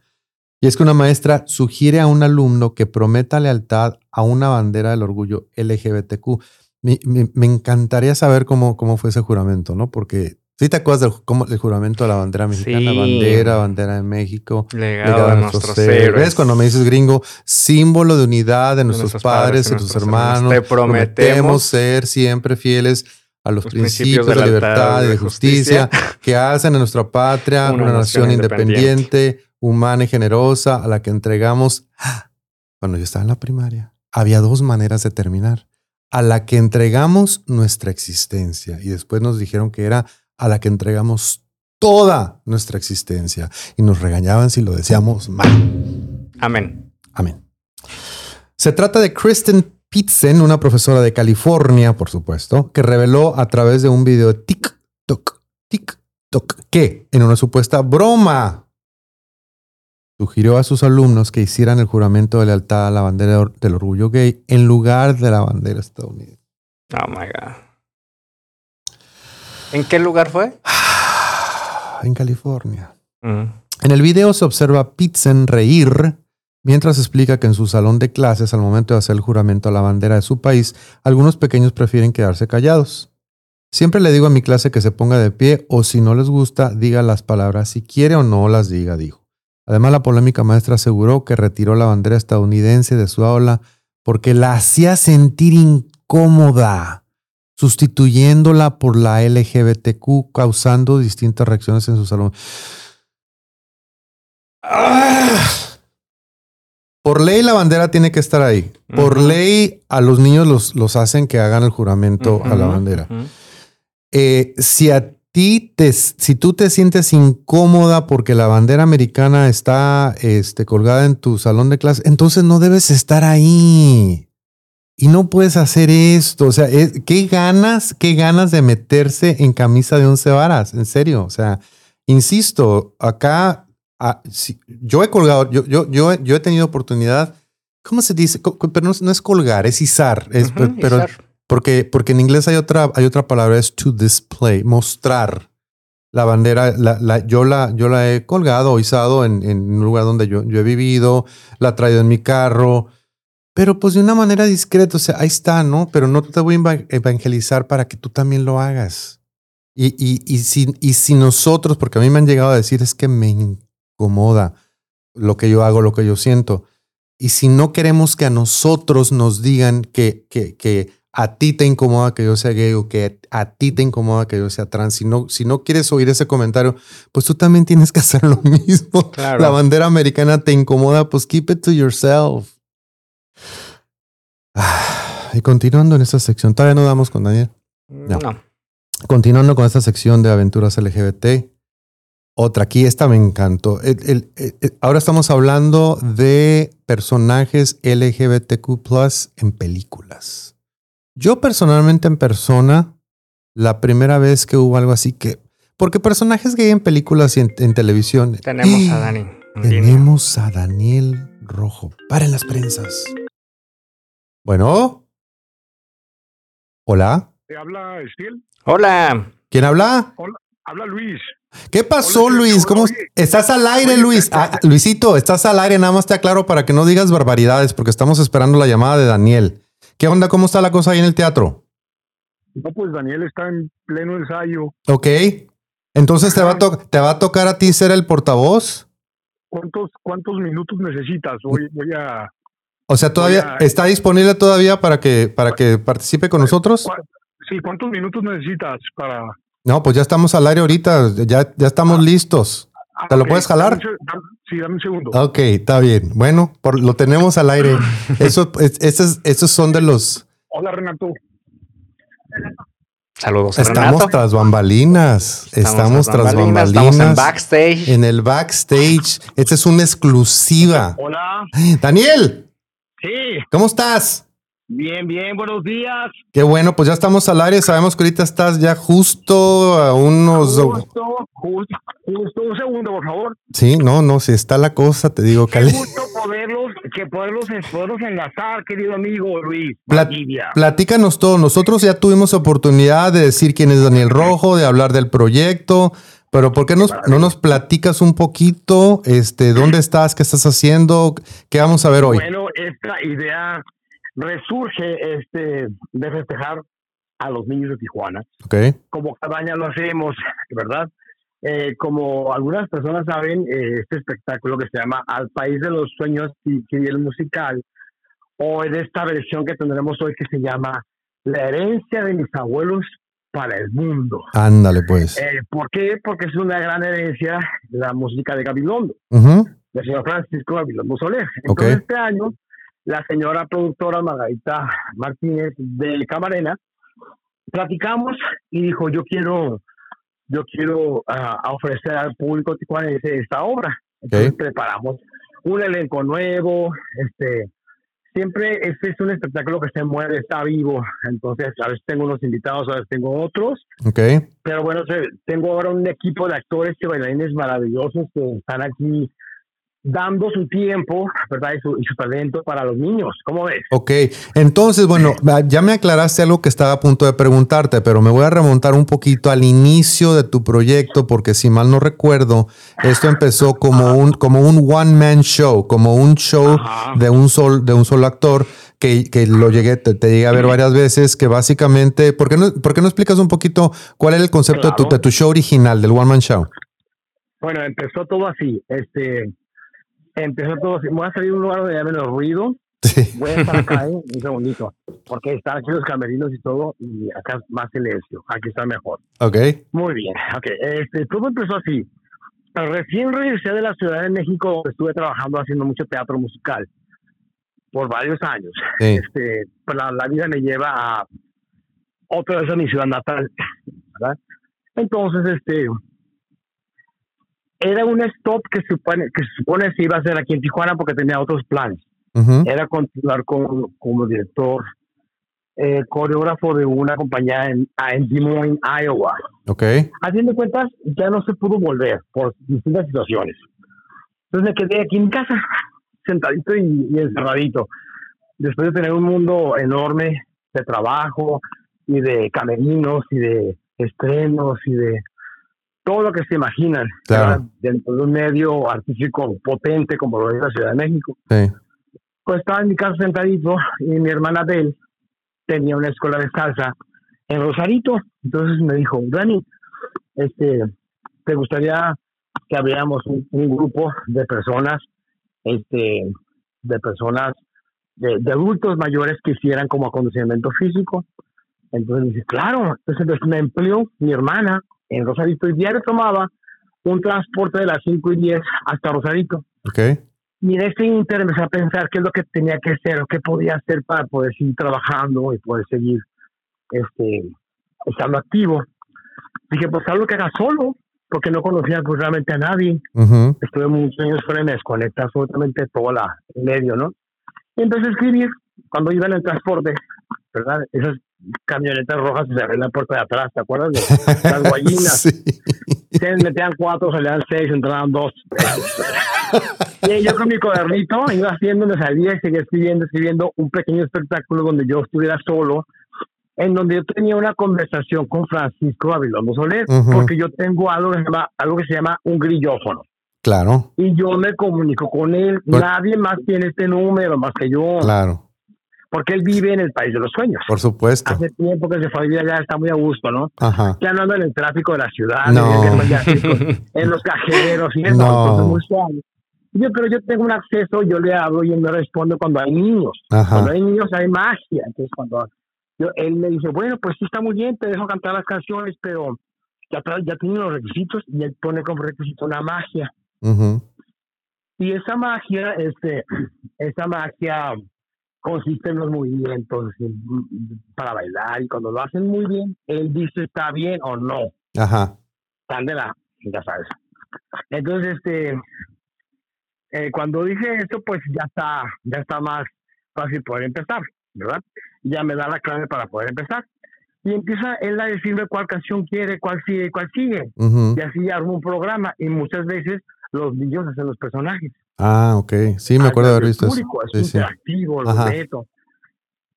Y es que una maestra sugiere a un alumno que prometa lealtad a una bandera del orgullo LGBTQ. Me, me- me encantaría saber cómo, cómo fue ese juramento, ¿no? Porque si te acuerdas del cómo, el juramento de la bandera mexicana, Sí. bandera, bandera de México, Legado legado de a nuestros nuestros héroes. héroes. ¿Ves? Cuando me dices gringo, símbolo de unidad de nuestros, nuestros padres, de nuestros hermanos. Te prometemos ser siempre fieles a los, los principios, principios de, libertad y de justicia, justicia. que hacen de nuestra patria una, Una nación, nación independiente, humana y generosa a la que entregamos. ¡Ah! Cuando yo estaba en la primaria, había dos maneras de terminar. A la que entregamos nuestra existencia y después nos dijeron que era a la que entregamos toda nuestra existencia y nos regañaban si lo decíamos mal. Amén. Amén. Se trata de Kristen Pitzen, una profesora de California, por supuesto, que reveló a través de un video de TikTok, TikTok, que en una supuesta broma sugirió a sus alumnos que hicieran el juramento de lealtad a la bandera del orgullo gay en lugar de la bandera estadounidense. Oh my God. ¿En qué lugar fue? En California. En el video se observa a Pitzen reír mientras explica que en su salón de clases, al momento de hacer el juramento a la bandera de su país, algunos pequeños prefieren quedarse callados. Siempre le digo a mi clase que se ponga de pie o si no les gusta, diga las palabras si quiere o no las diga, dijo. Además, la polémica maestra aseguró que retiró la bandera estadounidense de su aula porque la hacía sentir incómoda, sustituyéndola por la LGBTQ, causando distintas reacciones en su salón. ¡Ah! Por ley la bandera tiene que estar ahí. Por ley a los niños los, los hacen que hagan el juramento a la bandera. Eh, si a ti te, si tú te sientes incómoda porque la bandera americana está este, colgada en tu salón de clase, entonces no debes estar ahí. Y no puedes hacer esto. O sea, ¿qué ganas, qué ganas de meterse en camisa de once varas? En serio. O sea, insisto, acá ah, yo he colgado, yo, yo, yo, he- yo he tenido oportunidad. ¿Cómo se dice? Pero no, es- no es colgar, es izar. Es, pero, izar. porque, porque en inglés hay otra, hay otra palabra, es to display, mostrar la bandera. La, la- yo, la, yo la he colgado o izado en, en un lugar donde yo, yo he vivido, la he traído en mi carro, pero pues de una manera discreta. O sea, ahí está, ¿no? Pero no te voy a eva- evangelizar para que tú también lo hagas. Y, y, y, si, y si nosotros, porque a mí me han llegado a decir, es que me incomoda lo que yo hago, lo que yo siento. Y si no queremos que a nosotros nos digan que, que, que a ti te incomoda que yo sea gay o que a ti te incomoda que yo sea trans, si no, si no quieres oír ese comentario, pues tú también tienes que hacer lo mismo. Claro. La bandera americana te incomoda, pues keep it to yourself. Ah, Y continuando en esta sección, todavía no damos con Daniel. No. No. Continuando con esta sección de aventuras LGBT, otra aquí, esta me encantó. El- el- el- el- ahora estamos hablando de personajes LGBTQ en películas. Yo personalmente en persona, la primera vez que hubo algo así que... Porque personajes gay en películas y en, en televisión... Tenemos a Dani. Tenemos a Daniel Rojo. Paren las prensas. Bueno. Hola. ¿Te habla Estiel? Hola. ¿Quién habla? Habla Luis. ¿Qué pasó, Hola, Luis? ¿Cómo oye, estás al aire, Luis? Ah, Luisito, estás al aire, nada más te aclaro para que no digas barbaridades, porque estamos esperando la llamada de Daniel. ¿Qué onda? ¿Cómo está la cosa ahí en el teatro? No, pues Daniel está en pleno ensayo. Ok. Entonces te va, a to- te va a tocar a ti ser el portavoz. ¿Cuántos, cuántos minutos necesitas? Voy, voy a... O sea, todavía a- está disponible todavía para que para que participe con nosotros. ¿cuá- Sí, ¿cuántos minutos necesitas para...? No, pues ya estamos al aire ahorita, ya ya estamos listos. Ah, ¿Te lo puedes jalar? dame dame- sí, dame un segundo. Ok, está bien. Bueno, por, lo tenemos al aire. Eso, es- esos, esos son de los. Hola, Renato. Saludos Estamos Renato. tras bambalinas. Estamos, tras bambalinas. Estamos en backstage. en el backstage. Esta es una exclusiva. Hola. Daniel, Sí, ¿cómo estás? bien, bien, buenos días. Qué bueno, pues ya estamos al aire. Sabemos que ahorita estás ya justo a unos. Justo, justo, justo, un segundo, por favor. Sí, no, no, si está la cosa, te digo, Qué gusto poderlos, que poderlos, poderlos enlazar, querido amigo Luis. Plat- platícanos todo. Nosotros ya tuvimos oportunidad de decir quién es Daniel Rojo, de hablar del proyecto, pero ¿por qué nos, no nos platicas un poquito? Este, ¿dónde estás? ¿Qué estás haciendo? ¿Qué vamos a ver hoy? Bueno, esta idea resurge este de festejar a los niños de Tijuana, Ok, como cada año lo hacemos, ¿verdad? Eh, como algunas personas saben, eh, este espectáculo que se llama Al País de los Sueños y, y el musical, o en esta versión que tendremos hoy que se llama La herencia de mis abuelos para el mundo. ándale pues. Eh, ¿Por qué? Porque es una gran herencia de la música de Gabilondo Ujú, del señor Francisco Gabilondo Soler. Entonces, este año, la señora productora Margarita Martínez de Camarena, platicamos y dijo, yo quiero, yo quiero ah, ofrecer al público tijuanense esta obra. Entonces preparamos un elenco nuevo, este, siempre este es un espectáculo que se mueve, está vivo, entonces a veces tengo unos invitados, a veces tengo otros, Ok, pero bueno, tengo ahora un equipo de actores y bailarines maravillosos que están aquí dando su tiempo, ¿verdad? Y su, y su talento para los niños. ¿Cómo ves? ok. Entonces, bueno, ya me aclaraste algo que estaba a punto de preguntarte, pero me voy a remontar un poquito al inicio de tu proyecto, porque si mal no recuerdo, esto empezó como un, como un one-man show, como un show Ajá. de un, sol, de un solo actor. Que, que lo llegué, te, te llegué a ver varias veces, que básicamente, ¿por qué no, por qué no explicas un poquito cuál era el concepto de, tu, de tu show original, del One Man Show? Bueno, empezó todo así. Este, empezó todo así. Voy a salir de un lugar donde haya menos ruido. Sí. Voy a estar acá, ¿eh? un segundito. Porque están aquí los camerinos y todo, y acá es más silencio. Aquí está mejor. Ok, Muy bien. Ok, este, todo empezó así. Recién regresé de la Ciudad de México, estuve trabajando haciendo mucho teatro musical por varios años. sí, este, pues la, la vida me lleva a otra vez a mi ciudad natal, ¿verdad? Entonces, este, era un stop que se supone que se supone se iba a hacer aquí en Tijuana porque tenía otros planes. ujú, Era continuar con, como director, eh, coreógrafo de una compañía en, en Des Moines, Iowa. ok, de cuentas, ya no se pudo volver por distintas situaciones. Entonces me quedé aquí en casa, sentadito y, y encerradito. Después de tener un mundo enorme de trabajo y de camerinos y de estrenos y de todo lo que se imaginan dentro de un medio artístico potente como lo es la Ciudad de México. sí, Pues estaba en mi casa sentadito y mi hermana Adele tenía una escuela de salsa en Rosarito. Entonces me dijo, Dani, este, ¿te gustaría que abriéramos un, un grupo de personas, este, de personas, de, de adultos mayores que hicieran como acondicionamiento físico? Entonces dije, claro. Entonces me empleó mi hermana en Rosarito y diario tomaba un transporte de las 5 y 10 hasta Rosarito. ok, Y en este inter empecé a pensar qué es lo que tenía que hacer o qué podía hacer para poder seguir trabajando y poder seguir este, estando activo. Dije, pues algo que haga solo, porque no conocía pues, realmente a nadie. ujú, Estuve muchos años fuera y me desconecté absolutamente todo la, el medio, ¿no? Y empecé a escribir cuando iba en el transporte, ¿verdad? Esas camionetas rojas se abrían la puerta de atrás, ¿te acuerdas? De las guayinas. sí, Se metían cuatro, salían seis, entraban dos. y yo con mi cuadernito iba haciendo, me salía y seguía escribiendo, escribiendo un pequeño espectáculo donde yo estuviera solo en donde yo tenía una conversación con Francisco Babilondo Soler, porque yo tengo algo que, se llama, algo que se llama un grillófono. Claro, Y yo me comunico con él. Nadie más tiene este número más que yo, claro, porque él vive en el país de los sueños. por supuesto. Hace tiempo que se fue a vivir allá, está muy a gusto, ¿no? Ajá. Ya no anda en el tráfico de la ciudad, No. en, el- en los cajeros y eso, No. muy suave. Yo, pero yo tengo un acceso, yo le hablo y él me responde cuando hay niños. Ajá. Cuando hay niños hay magia. Entonces cuando yo, él me dice, bueno, pues sí está muy bien, te dejo cantar las canciones, pero ya, ya tiene los requisitos y él pone como requisito una magia. Ujú. Y esa magia, este, esa magia consiste en los movimientos mm, para bailar y cuando lo hacen muy bien, él dice está bien o no. Ajá. Están de la, ya sabes. Entonces, este, eh, cuando dije esto, pues ya está, ya está más fácil poder empezar, ¿verdad? Ya me da la clave para poder empezar. Y empieza él a decirme cuál canción quiere, cuál sigue, cuál sigue. Y así armo un programa y muchas veces los niños hacen los personajes. Ah, ok. Sí, me acuerdo de haber visto eso. público, es Sí, sí. interactivo, lo Ajá. meto.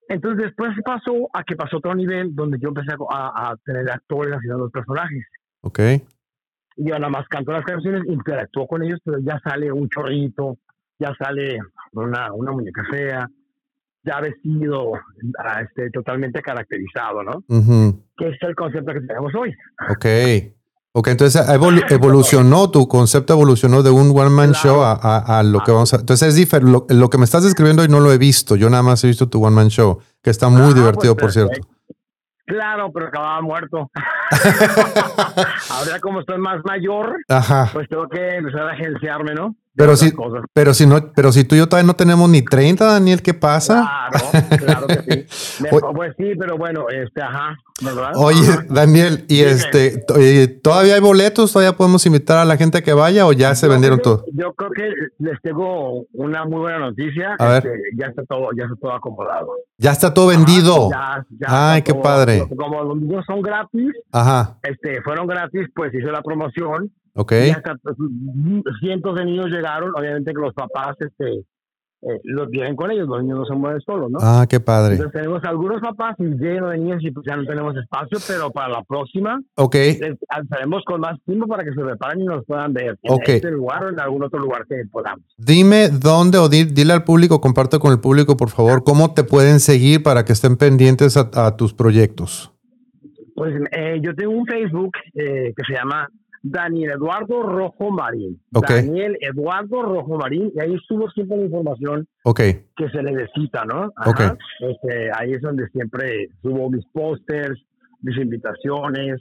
Entonces después pasó a que pasó otro nivel donde yo empecé a, a tener actores haciendo los personajes. Ok. Y yo nada más canto las canciones, interactúo con ellos, pero ya sale un chorrito, ya sale una, una muñeca fea, ya vestido, ah, este, totalmente caracterizado, ¿no? Ujú. Que es el concepto que tenemos hoy. Ok. Ok, entonces evolu- evolucionó, tu concepto evolucionó de un one man Claro. show a, a- a lo que vamos a... Entonces es diferente. Lo, lo que me estás describiendo hoy no lo he visto. Yo nada más he visto tu one man show, que está muy Ah, divertido, pues, por cierto. Claro, pero acababa muerto. Ahora como estoy más mayor, Ajá. pues tengo que empezar a agenciarme, ¿no? Pero cosas. pero si no, pero si tú y yo todavía no tenemos ni 30, Daniel, ¿qué pasa? Claro, claro que sí. Me- pues sí, pero bueno, este, ajá, ¿verdad? Oye, Ajá. Daniel, y este, to- ¿todavía hay boletos? ¿Todavía podemos invitar a la gente a que vaya o ya se Yo vendieron todos? Yo creo que les tengo una muy buena noticia. A ver. Este, ya está todo, ya está todo acomodado. Ya está todo vendido. Ya- ya Ay, qué padre. Como los niños son gratis, Ajá, este, fueron gratis, pues hice la promoción. Ok. Y hasta pues, cientos de niños llegaron. Obviamente que los papás, este, eh, los vienen con ellos. Los niños no se mueven solos, ¿no? Ah, qué padre. Entonces tenemos algunos papás llenos de niños y pues ya no tenemos espacio, pero para la próxima Ok, les alzaremos con más tiempo para que se preparen y nos puedan ver en este lugar o en algún otro lugar que podamos. dime dónde o di- dile al público, comparte con el público, por favor, cómo te pueden seguir para que estén pendientes a, a tus proyectos. Pues eh, yo tengo un Facebook eh, que se llama Daniel Eduardo Rojo Marín. Ok. Daniel Eduardo Rojo Marín, y ahí subo siempre la información Ok, que se necesita, ¿no? Ajá. Ok. Este, ahí es donde siempre subo mis pósters, mis invitaciones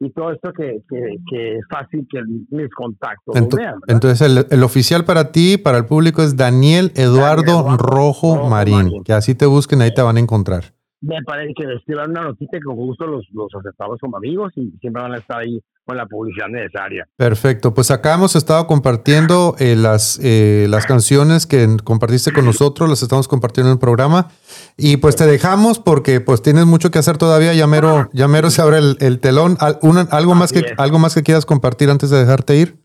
y todo esto que, que, que es fácil que mis contactos Ento- vean. entonces el, el oficial para ti, para el público es Daniel Eduardo, Eduardo Rojo, Rojo Marín. Marín. Que así te busquen, ahí te van a encontrar. Me parece que dar una noticia que con gusto los, los aceptamos como amigos y siempre van a estar ahí con la publicidad necesaria. Perfecto, pues acá hemos estado compartiendo eh, las, eh, las canciones que compartiste con nosotros, las estamos compartiendo en el programa y pues te dejamos porque pues tienes mucho que hacer todavía, ya mero, ya mero se abre el, el telón. Al- una- algo, más que, es. ¿Algo más que quieras compartir antes de dejarte ir?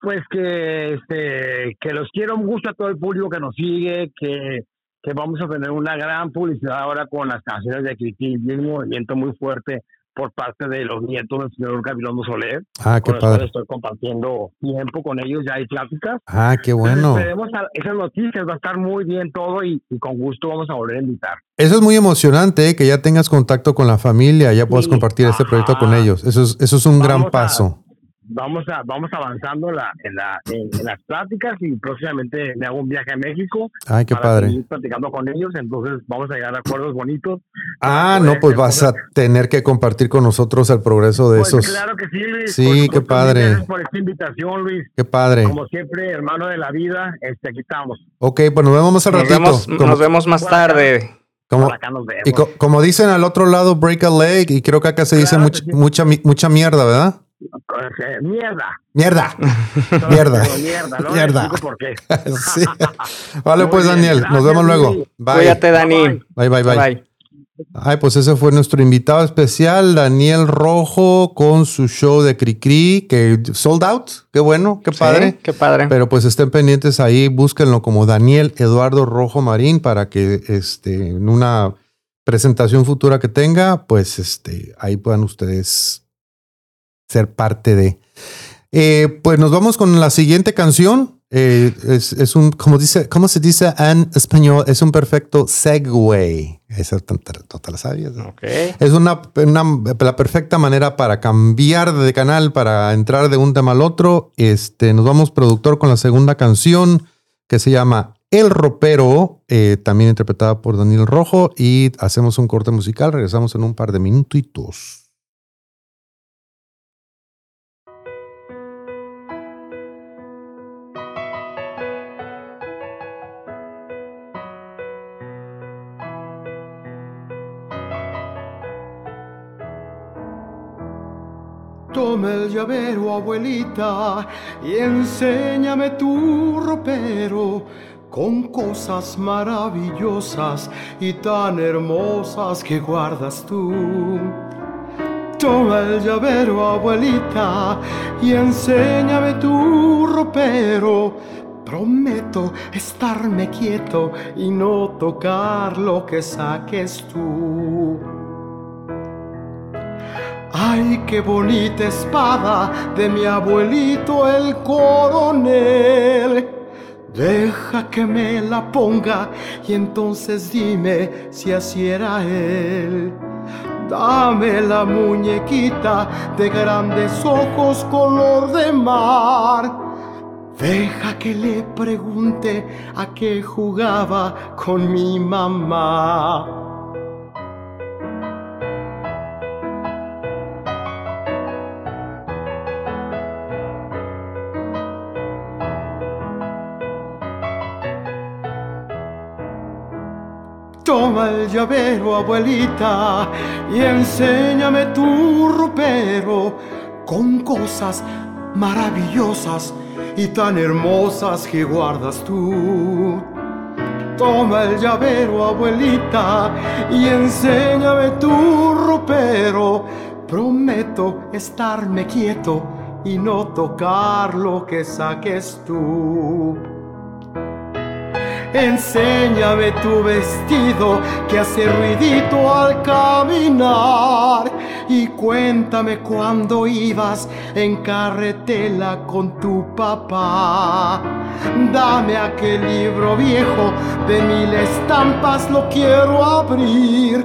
Pues que, este, que los quiero mucho a todo el público que nos sigue, que, que vamos a tener una gran publicidad ahora con las canciones de y un movimiento muy fuerte por parte de los nietos del señor Gabilondo Soler. Ah, qué padre. estoy compartiendo tiempo con ellos, ya hay pláticas. Ah, qué bueno. A esas noticias, va a estar muy bien todo y, y con gusto vamos a volver a invitar. Eso es muy emocionante, eh, que ya tengas contacto con la familia, ya puedas Sí, compartir este proyecto con ellos. Eso es, eso es un gran a- paso. Vamos a vamos avanzando en, la, en, la, en, en las pláticas y próximamente me hago un viaje a México Ay, qué para padre. seguir platicando con ellos, entonces vamos a llegar a acuerdos bonitos. Ah, no, pues hacer vas a cosas. tener que compartir con nosotros el progreso de Pues esos. claro que sí, Luis. Sí, Por qué padre. Gracias por esta invitación, Luis. Qué padre. Como siempre, hermano de la vida, este, aquí estamos. Ok, pues nos vemos más al Nos ratito. vemos, Como- nos vemos más tarde. como- y co- como dicen al otro lado, break a leg, y creo que acá se dice Claro mucha, que sí. mucha, mi- mucha mierda, ¿verdad? Mierda. Mierda. Mierda. Mierda, ¿no? Mierda. Les explico por qué. Sí. Vale, pues Daniel, nos vemos luego. Bye. Cuídate, Dani. Bye, Bye, bye, bye. Bye. Ay, pues ese fue nuestro invitado especial, Daniel Rojo, con su show de Cricri, que sold out. Qué bueno, qué padre. Sí, qué padre. Pero pues estén pendientes ahí, búsquenlo como Daniel Eduardo Rojo Marín para que este, en una presentación futura que tenga, pues este, ahí puedan ustedes ser parte de. Eh, pues nos vamos con la siguiente canción. Eh, es, es, un, como dice, ¿cómo se dice en español? Es un perfecto segue. Esa total sabías. ¿no? Ok. Es una, una, la perfecta manera para cambiar de canal, para entrar de un tema al otro. Este, nos vamos productor con la segunda canción que se llama El Ropero, eh, también interpretada por Daniel Rojo. Y hacemos un corte musical. Regresamos en un par de minutitos. Toma el llavero, abuelita, y enséñame tu ropero con cosas maravillosas y tan hermosas que guardas tú. Toma el llavero, abuelita, y enséñame tu ropero. Prometo estarme quieto y no tocar lo que saques tú. Ay, qué bonita espada de mi abuelito el coronel. Deja que me la ponga y entonces dime si así era él. Dame la muñequita de grandes ojos color de mar. Deja que le pregunte a qué jugaba con mi mamá. Toma el llavero, abuelita, y enséñame tu ropero con cosas maravillosas y tan hermosas que guardas tú. Toma el llavero, abuelita, y enséñame tu ropero. Prometo estarme quieto y no tocar lo que saques tú. Enséñame tu vestido que hace ruidito al caminar. Y cuéntame cuando ibas en carretela con tu papá. Dame aquel libro viejo de mil estampas, lo quiero abrir.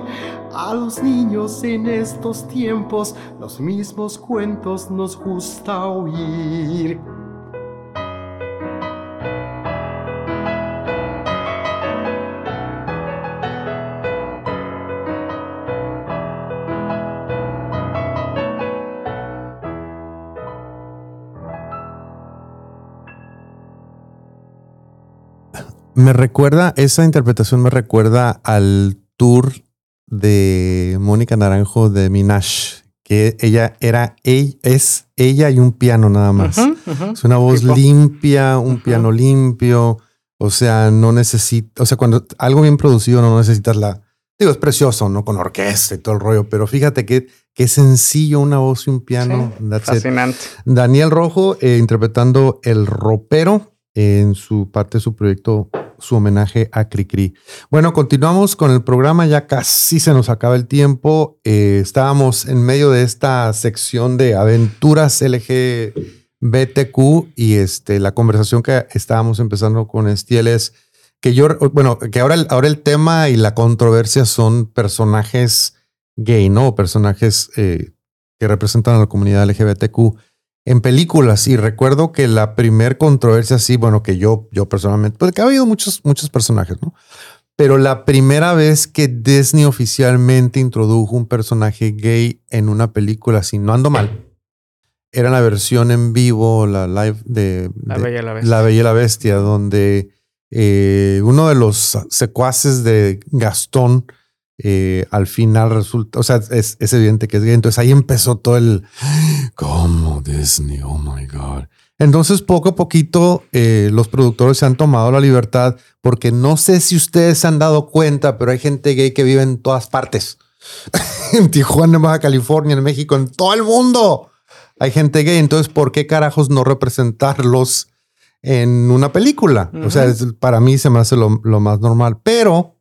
A los niños en estos tiempos los mismos cuentos nos gusta oír. Me recuerda, esa interpretación me recuerda al tour de Mónica Naranjo de Minash, que ella era, ella, es ella y un piano nada más. Es una voz Tipo. limpia, un piano limpio. O sea, no necesita, o sea, cuando algo bien producido no necesitas la, digo, es precioso, ¿no? Con orquesta y todo el rollo, pero fíjate que, qué sencillo una voz y un piano. Sí, That's it. fascinante. Daniel Rojo eh, interpretando El Ropero en su parte de su proyecto, su homenaje a Cricri. Bueno, continuamos con el programa, ya casi se nos acaba el tiempo. Eh, estábamos en medio de esta sección de aventuras LGBTQ y este, la conversación que estábamos empezando con Estiel es que yo, bueno, que ahora el, ahora el tema y la controversia son personajes gay, ¿no? Personajes eh, que representan a la comunidad LGBTQ en películas. Y recuerdo que la primer controversia, sí, bueno, que yo, yo personalmente, porque ha habido muchos, muchos personajes, ¿no? Pero la primera vez que Disney oficialmente introdujo un personaje gay en una película, si no ando mal, era la versión en vivo, la live de La de Bella y la Bestia. La Bella y la Bestia, donde eh, uno de los secuaces de Gastón eh, al final resulta, o sea, es, es evidente que es gay. Entonces ahí empezó todo el ¿Cómo Disney? Oh my God. entonces, poco a poquito, eh, los productores se han tomado la libertad porque no sé si ustedes se han dado cuenta, pero hay gente gay que vive en todas partes. en Tijuana, en Baja California, en México, en todo el mundo. Hay gente gay. Entonces, ¿por qué carajos no representarlos en una película? O sea, es- para mí se me hace lo, lo más normal. Pero,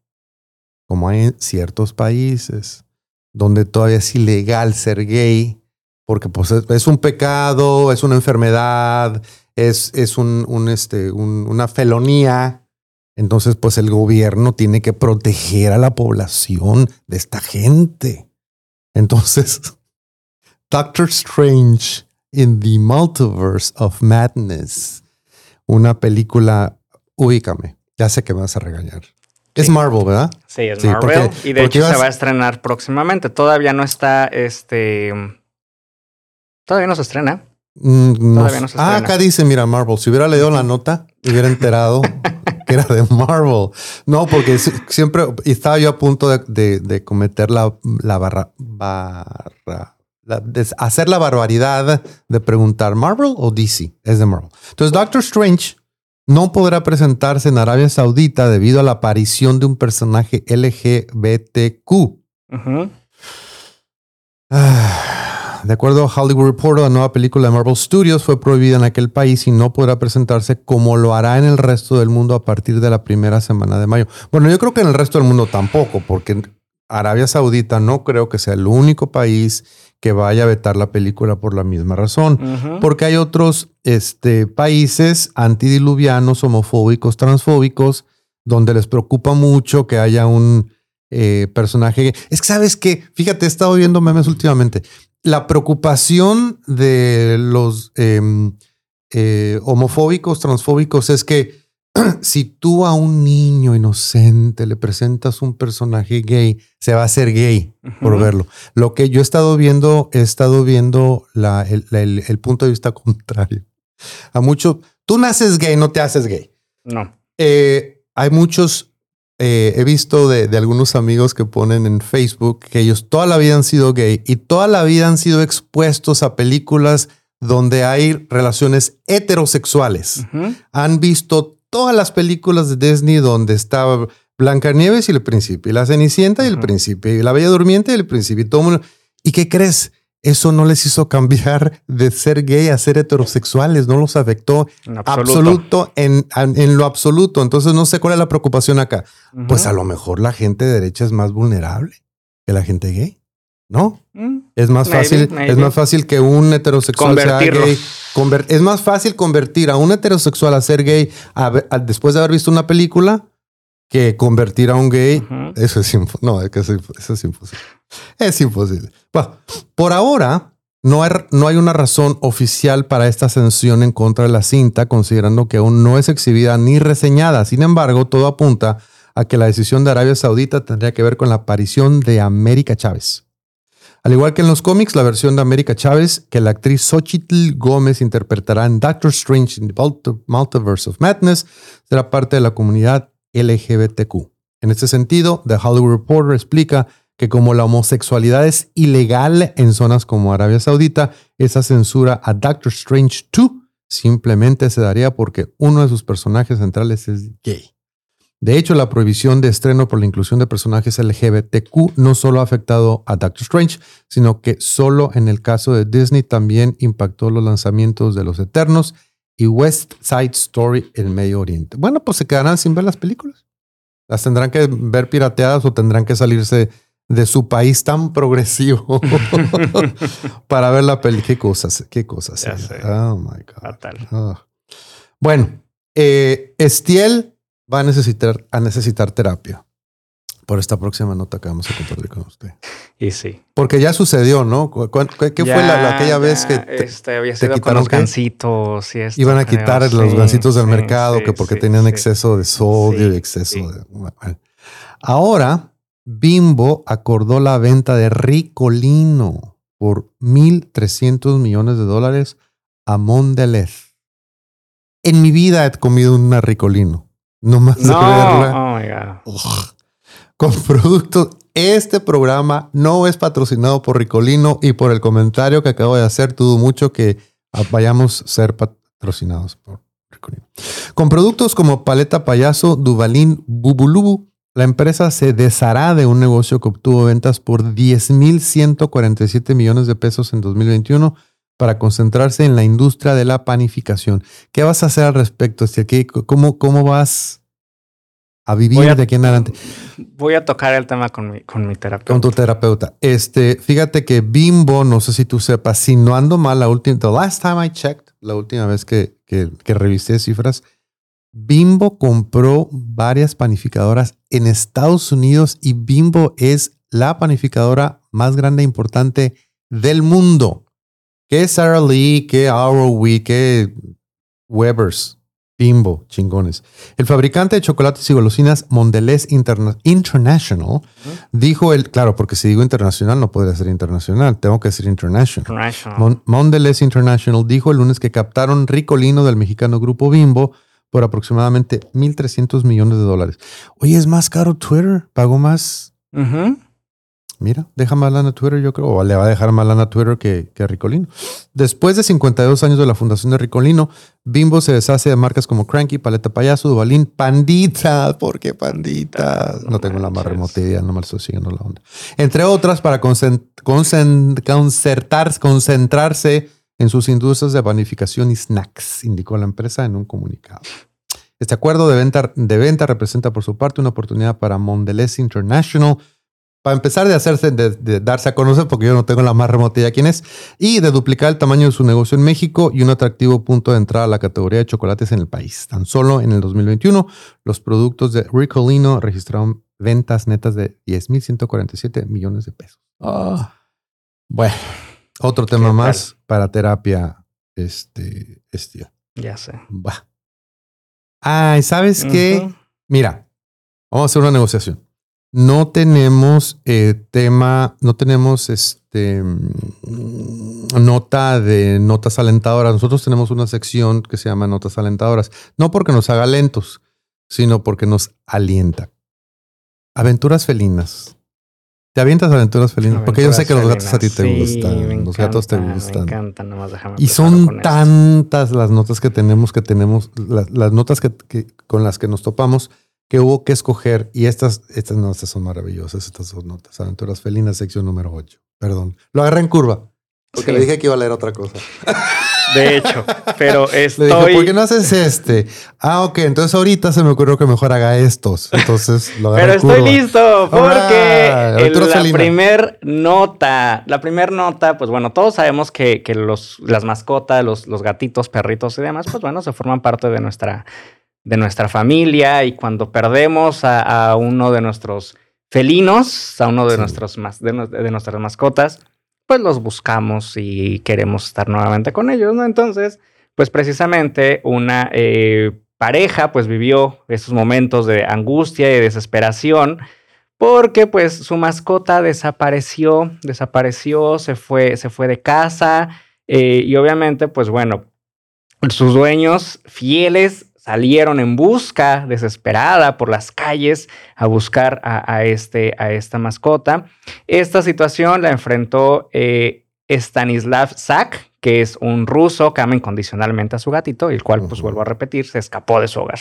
como hay en ciertos países donde todavía es ilegal ser gay, porque pues es, un pecado, es una enfermedad, es, es un, este, un- una felonía. Entonces, pues el gobierno tiene que proteger a la población de esta gente. Entonces, Doctor Strange in the Multiverse of Madness, una película, ubícame, ya sé que me vas a regañar. Es Marvel, ¿verdad? Sí, es Sí, Marvel. porque- y de hecho se va a estrenar próximamente. Todavía no está, este... Todavía no se estrena. Mm, Todavía no se ah, estrena. acá dice, mira, Marvel. Si hubiera leído la nota, hubiera enterado que era de Marvel. No, porque si- siempre estaba yo a punto de, de- de cometer la, la barra, barra- la- de hacer la barbaridad de preguntar Marvel o DC. Es de Marvel. Entonces, Doctor Strange no podrá presentarse en Arabia Saudita debido a la aparición de un personaje LGBTQ. Ah, De acuerdo a Hollywood Reporter, la nueva película de Marvel Studios fue prohibida en aquel país y no podrá presentarse como lo hará en el resto del mundo a partir de la primera semana de mayo. Bueno, yo creo que en el resto del mundo tampoco, porque Arabia Saudita no creo que sea el único país que vaya a vetar la película por la misma razón. Porque hay otros este, países antidiluvianos, homofóbicos, transfóbicos, donde les preocupa mucho que haya un eh, personaje. Es que, ¿sabes qué? Fíjate, he estado viendo memes últimamente. La preocupación de los em, eh, homofóbicos, transfóbicos, es que si tú a un niño inocente le presentas un personaje gay, se va a hacer gay por verlo. Lo que yo he estado viendo, he estado viendo la- el, el- el punto de vista contrario. A mucho, tú naces gay, no te haces gay. No. Eh, hay muchos, eh, he visto de, de algunos amigos que ponen en Facebook que ellos toda la vida han sido gay y toda la vida han sido expuestos a películas donde hay relaciones heterosexuales han visto todas las películas de Disney donde estaba Blancanieves y el príncipe, y la Cenicienta y el príncipe, y la Bella Durmiente y el príncipe, y todo mundo. ¿Y qué crees? Eso no les hizo cambiar de ser gay a ser heterosexuales, no los afectó En absoluto. absoluto, en, en lo absoluto. Entonces no sé cuál es la preocupación acá. Pues a lo mejor la gente de derecha es más vulnerable que la gente gay, ¿no? Mm. Es más Maybe, fácil, maybe. es más fácil que un heterosexual sea gay. Conver- es más fácil convertir a un heterosexual a ser gay a ver- a- después de haber visto una película que convertir a un gay. Eso es imposible. No, es que eso, eso es imposible. Es imposible. Bueno, por ahora no hay, no hay una razón oficial para esta sanción en contra de la cinta, considerando que aún no es exhibida ni reseñada. Sin embargo, todo apunta a que la decisión de Arabia Saudita tendría que ver con la aparición de América Chávez. Al igual que en los cómics, la versión de América Chávez, que la actriz Xochitl Gómez interpretará en Doctor Strange in the Multi- Multiverse of Madness, será parte de la comunidad LGBTQ. En este sentido, The Hollywood Reporter explica que como la homosexualidad es ilegal en zonas como Arabia Saudita, esa censura a Doctor Strange 2 simplemente se daría porque uno de sus personajes centrales es gay. De hecho, la prohibición de estreno por la inclusión de personajes LGBTQ no solo ha afectado a Doctor Strange, sino que solo en el caso de Disney también impactó los lanzamientos de Los Eternos y West Side Story en Medio Oriente. Bueno, pues se quedarán sin ver las películas. Las tendrán que ver pirateadas o tendrán que salirse de su país tan progresivo para ver la peli. Qué cosas, qué cosas. Ya eh. sé. Oh my God. Fatal. Ah. Bueno, eh, Estiel va a necesitar, a necesitar terapia por esta próxima nota que vamos a compartir con usted. Y sí. Porque ya sucedió, ¿no? ¿Cu- cu- ¿Qué, fue la, la- aquella vez que te- este, había te sido con quitaron los qué? gancitos y esto, iban a creo, quitar los sí, gancitos del sí, mercado sí, que porque tenían exceso de sodio y exceso de... bueno. Ahora, Bimbo acordó la venta de Ricolino por 1.300 millones de dólares a Mondelez. En mi vida he comido una Ricolino. No más de No, verla. oh my God. Con productos. Este programa no es patrocinado por Ricolino y por el comentario que acabo de hacer, dudo mucho que vayamos a ser patrocinados por Ricolino. Con productos como Paleta Payaso, Duvalín, Bubulubu, la empresa se deshará de un negocio que obtuvo ventas por 10.147 millones de pesos en 2021 para concentrarse en la industria de la panificación. ¿Qué vas a hacer al respecto? ¿Qué- ¿Cómo, ¿Cómo vas a vivir a- de aquí en adelante? voy a tocar el tema con mi, con mi terapeuta. Con tu terapeuta. Este, fíjate que Bimbo, no sé si tú sepas, si no ando mal, la última, the last time I checked, la última vez que, que, que revisé cifras, Bimbo compró varias panificadoras en Estados Unidos y Bimbo es la panificadora más grande e importante del mundo. Que Sara Lee, que Arrowwee, que Weber's, Bimbo, chingones. El fabricante de chocolates y golosinas Mondelez Interna- International dijo el, claro, porque si digo internacional no podría ser internacional, tengo que decir international. International. Mon- Mondelez International dijo el lunes que captaron Ricolino del mexicano grupo Bimbo por aproximadamente 1.300 millones de dólares. Oye, es más caro Twitter, pagó más. Mira, deja más lana a Twitter, yo creo, o le va a dejar más lana a Twitter que, que Ricolino. Después de 52 años de la fundación de Ricolino, Bimbo se deshace de marcas como Cranky, Paleta Payaso, Dubalín, Pandita. ¿Por qué Pandita? No No tengo la más remota idea, no me estoy siguiendo la onda. Entre otras, para concen- concen- concertar- concentrarse en sus industrias de panificación y snacks, indicó la empresa en un comunicado. Este acuerdo de venta, de venta representa por su parte una oportunidad para Mondelez International para empezar de hacerse, de, de darse a conocer, porque yo no tengo la más remota idea quién es, y de duplicar el tamaño de su negocio en México y un atractivo punto de entrada a la categoría de chocolates en el país. Tan solo en el 2021, los productos de Ricolino registraron ventas netas de 10.147 millones de pesos. Ah. Bueno, otro tema ¿Qué más para terapia este, este. Ya sé. Bah. Ay, ¿sabes qué? Ujú. Mira, vamos a hacer una negociación. No tenemos eh, tema, no tenemos este mm, nota de notas alentadoras. Nosotros tenemos una sección que se llama notas alentadoras. No porque nos haga lentos, sino porque nos alienta. Aventuras felinas. ¿Te avientas aventuras felinas? porque yo sé que los gatos a ti te. Sí, gustan. los gatos te encanta, Me gustan. encantan, nomás déjame Y son esto. tantas las notas que tenemos, que tenemos, la- las, notas que, que- con las que nos topamos, que hubo que escoger. Y estas, estas notas son maravillosas, estas dos notas. Aventuras Felinas, sección número 8. Perdón. Lo agarré en curva. Porque Sí. le dije que iba a leer otra cosa. De hecho, pero Le estoy. dije, ¿por qué no haces este? Ah, ok. Entonces ahorita se me ocurrió que mejor haga estos. Entonces lo agarré Pero en estoy curva. listo porque el- la felinas. primer nota, la primer nota, pues bueno, todos sabemos que, que los, las mascotas, los, los gatitos, perritos y demás, pues bueno, se forman parte de nuestra, de nuestra familia y cuando perdemos a, a uno de nuestros felinos, a uno de, Sí. nuestros mas- de, nu- de nuestras mascotas, pues los buscamos y queremos estar nuevamente con ellos, ¿no? Entonces, pues precisamente una eh, pareja pues vivió esos momentos de angustia y desesperación porque pues su mascota desapareció, desapareció, se fue, se fue de casa eh, y obviamente pues bueno, sus dueños fieles salieron en busca desesperada por las calles a buscar a, a este, a esta mascota. Esta situación la enfrentó eh, Stanislav Zak, que es un ruso que ama incondicionalmente a su gatito, el cual, pues vuelvo a repetir, se escapó de su hogar.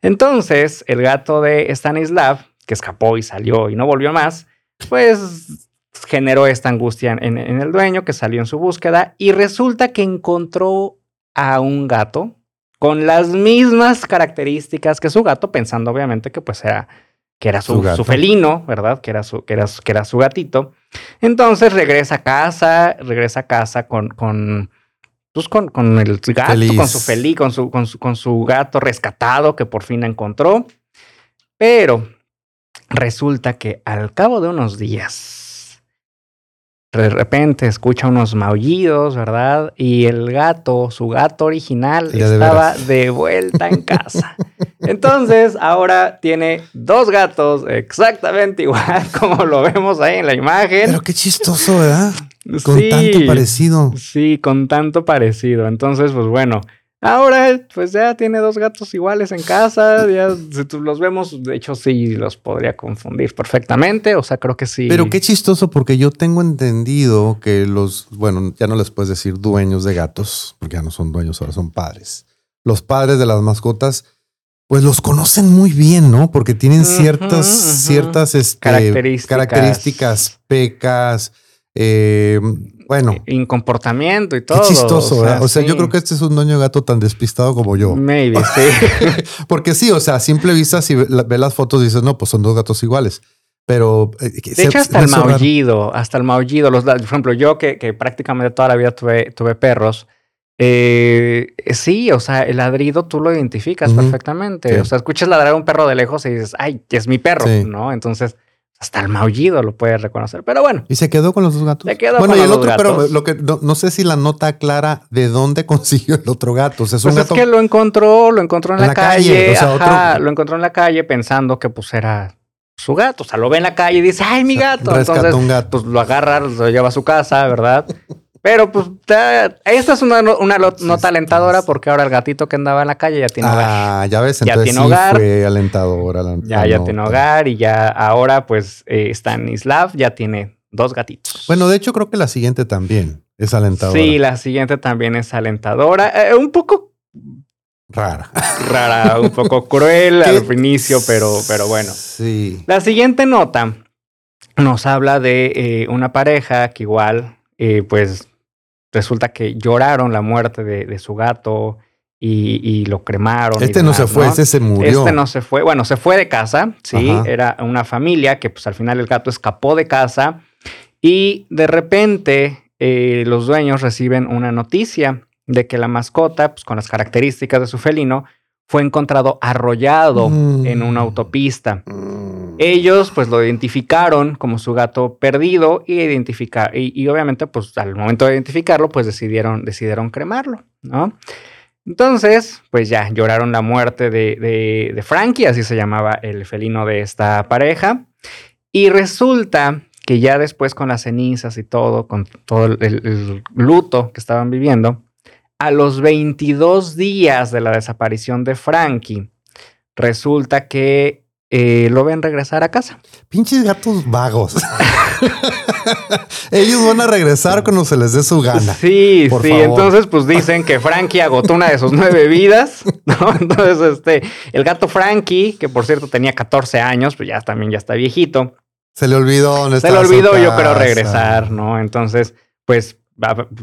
Entonces, el gato de Stanislav, que escapó y salió y no volvió más, pues generó esta angustia en, en el dueño que salió en su búsqueda y resulta que encontró a un gato con las mismas características que su gato, pensando obviamente que pues era que era su, Su gato. su felino, ¿verdad? Que era su, que era, que era su gatito. Entonces regresa a casa, regresa a casa con, con, pues con, con el gato, Feliz. con su feliz, con su, con, su, con su gato rescatado que por fin encontró. Pero resulta que al cabo de unos días, de repente escucha unos maullidos, ¿verdad? Y el gato, su gato original, estaba de vuelta en casa. Entonces, ahora tiene dos gatos exactamente igual como lo vemos ahí en la imagen. Pero qué chistoso, ¿verdad? Con Sí, tanto parecido. Sí, con tanto parecido. Entonces, pues bueno, ahora pues ya tiene dos gatos iguales en casa. Ya si los vemos, de hecho sí los podría confundir perfectamente. O sea, creo que sí. Pero qué chistoso, porque yo tengo entendido que los, bueno, ya no les puedes decir dueños de gatos, porque ya no son dueños, ahora son padres. Los padres de las mascotas, pues los conocen muy bien, ¿no? Porque tienen ciertas, ciertas este, Características. características, pecas, eh, Bueno. en comportamiento y todo. Qué chistoso, ¿verdad? O sea, yo sí. creo que este es un dueño gato tan despistado como yo. Maybe, sí. Porque sí, o sea, a simple vista, si ve, la- ve las fotos, dices, no, pues son dos gatos iguales. Pero. eh, De se- hecho, hasta el raro. maullido, hasta el maullido. Los, por ejemplo, yo que, que prácticamente toda la vida tuve, tuve perros, eh, sí, o sea, el ladrido tú lo identificas Ujú. perfectamente. Sí. O sea, escuchas ladrar a un perro de lejos y dices, ay, es mi perro, Sí. ¿no? Entonces, hasta el maullido lo puedes reconocer. Pero bueno, Y se quedó con los dos gatos. Se quedó bueno, con y el los otro, dos pero gatos. lo que no, no sé si la nota clara de dónde consiguió el otro gato. O sea, es un pues es gato. que lo encontró, lo encontró en, En la, la calle, calle, o sea, ajá, otro- lo encontró en la calle pensando que pues era su gato. O sea, lo ve en la calle y dice, ay, mi gato. rescató Entonces, un gato. pues lo agarra, lo lleva a su casa, ¿verdad? Pero pues ta- esta es una, una nota alentadora porque ahora el gatito que andaba en la calle ya tiene hogar. Ah, ya ves, Ya entonces tiene sí hogar. fue alentadora. la- Ya, la ya nota. tiene hogar y ya ahora pues eh, está en Islav, ya tiene dos gatitos. Bueno, de hecho, creo que la siguiente también es alentadora. sí, la siguiente también es alentadora. Eh, un poco Rara. rara, un poco cruel ¿Qué? al inicio, pero, pero bueno. Sí. La siguiente nota nos habla de eh, una pareja que igual, eh, pues resulta que lloraron la muerte de, de su gato y, y lo cremaron. Este no se fue, este se murió. Este no se fue. Bueno, se fue de casa, sí. Ajá. Era una familia que, pues al final el gato escapó de casa y de repente eh, los dueños reciben una noticia de que la mascota, pues con las características de su felino, fue encontrado arrollado Mm. en una autopista. Mm. Ellos pues lo identificaron como su gato perdido y identificar y, y obviamente pues al momento de identificarlo pues decidieron decidieron cremarlo, ¿no? Entonces pues ya lloraron la muerte de, de, de Frankie, así se llamaba el felino de esta pareja y resulta que ya después con las cenizas y todo, con todo el, el luto que estaban viviendo, a los 22 días de la desaparición de Frankie, resulta que eh, lo ven regresar a casa. Pinches gatos vagos. Ellos van a regresar cuando se les dé su gana. Sí, Por sí. favor. Entonces, pues dicen que Frankie agotó una de sus nueve vidas, ¿no? Entonces, este, el gato Frankie, que por cierto tenía 14 años, pues ya también ya está viejito, Se le olvidó se le olvidó, yo creo, regresar, ¿no? Entonces, pues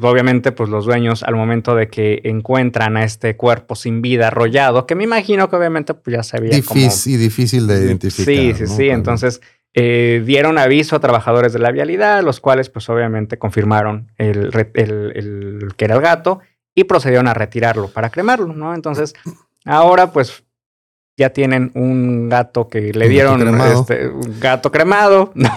obviamente, pues los dueños al momento de que encuentran a este cuerpo sin vida arrollado, que me imagino que obviamente pues ya sabía. Difícil, difícil de identificar. Sí, sí, ¿no? sí. Entonces eh, dieron aviso a trabajadores de la vialidad, los cuales pues obviamente confirmaron el, re- el- el- que era el gato y procedieron a retirarlo para cremarlo, ¿no? Entonces ahora pues ya tienen un gato que le Un gato dieron cremado. este, un gato cremado, ¿no?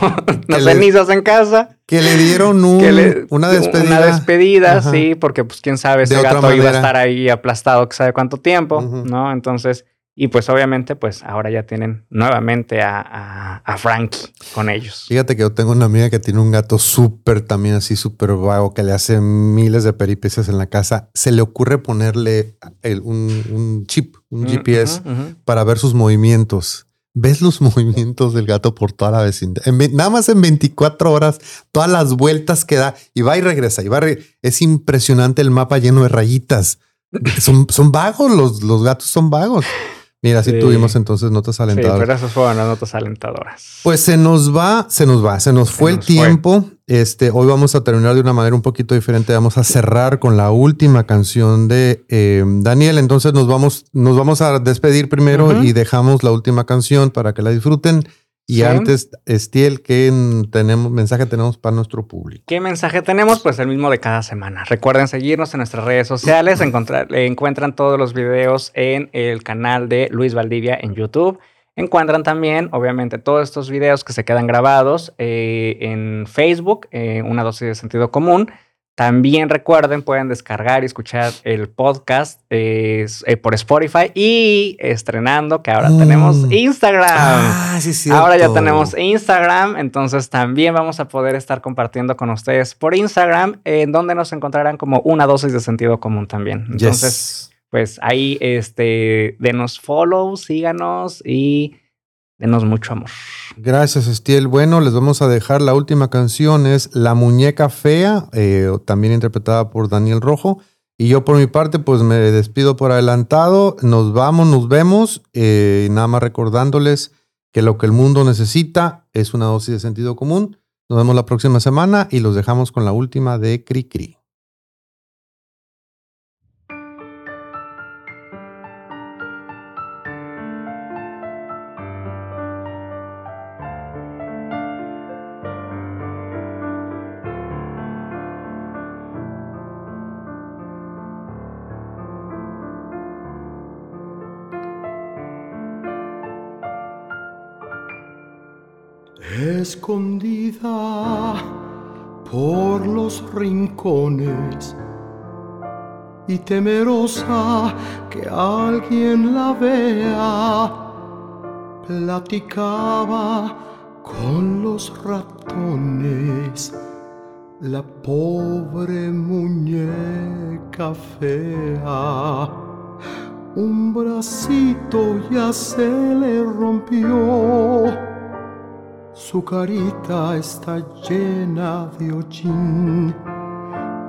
Le- cenizas en casa. Que le dieron un- que le- una despedida. Una despedida, Ajá. sí, porque pues quién sabe, ese gato iba a estar ahí aplastado, que sabe cuánto tiempo. ¿no? Entonces, y pues obviamente, pues ahora ya tienen nuevamente a, a, a Frankie con ellos. Fíjate que yo tengo una amiga que tiene un gato súper también así súper vago que le hace miles de peripecias en la casa. Se le ocurre ponerle el- un, un chip, un Mm, GPS para ver sus movimientos. Ves los movimientos del gato por toda la vecindad. En nada más en 24 horas, todas las vueltas que da y va y regresa. Y va re- es impresionante el mapa lleno de rayitas. Son, son vagos, los, los gatos son vagos. Mira, así Sí. tuvimos entonces notas Sí, alentadoras. pero esas fueron las notas alentadoras. Pues se nos va, se nos va, se nos Se fue el fue. tiempo. Este, hoy vamos a terminar de una manera un poquito diferente. Vamos a cerrar con la última canción de eh, Daniel. Entonces nos vamos, nos vamos a despedir primero y dejamos la última canción para que la disfruten. Y antes, Estiel, ¿qué tenemos, mensaje tenemos para nuestro público? ¿Qué mensaje tenemos? Pues el mismo de cada semana. Recuerden seguirnos en nuestras redes sociales. Encontrar, encuentran todos los videos en el canal de Luis Valdivia en YouTube. Encuentran también, obviamente, todos estos videos que se quedan grabados eh, en Facebook, eh, una dosis de sentido común. También recuerden, pueden descargar y escuchar el podcast eh, eh, por Spotify y estrenando que ahora Mm. tenemos Instagram. sí, sí. Ahora ya tenemos Instagram, entonces también vamos a poder estar compartiendo con ustedes por Instagram, en donde nos encontrarán como una dosis de sentido común también. Entonces, pues ahí, este, denos follow, síganos y denos mucho amor. Gracias, Estiel. Bueno, les vamos a dejar la última canción, es La Muñeca Fea, eh, también interpretada por Daniel Rojo. Y yo por mi parte, pues me despido por adelantado. Nos vamos, nos vemos. eh, nada más recordándoles que lo que el mundo necesita es una dosis de sentido común. Nos vemos la próxima semana y los dejamos con la última de Cri y temerosa que alguien la vea, platicaba con los ratones la pobre muñeca fea. Un bracito ya se le rompió. Su carita está llena de hollín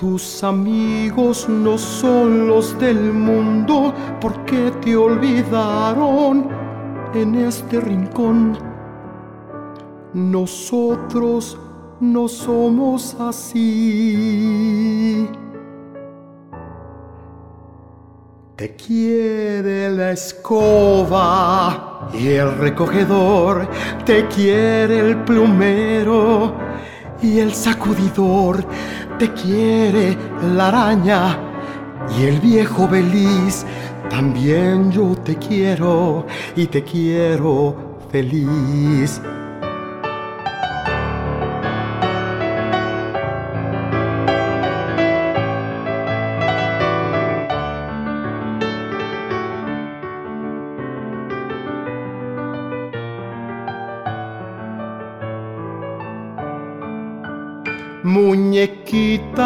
Tus amigos no son los del mundo porque te olvidaron en este rincón. Nosotros no somos así. Te quiere la escoba y el recogedor, te quiere el plumero y el sacudidor, te quiere la araña y el viejo beliz. También yo te quiero y te quiero feliz.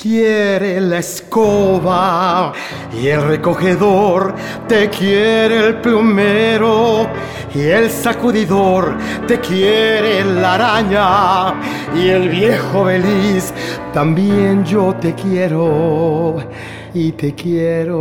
Quiere la escoba y el recogedor, te quiere el plumero y el sacudidor, te quiere la araña y el viejo feliz. También yo te quiero y te quiero.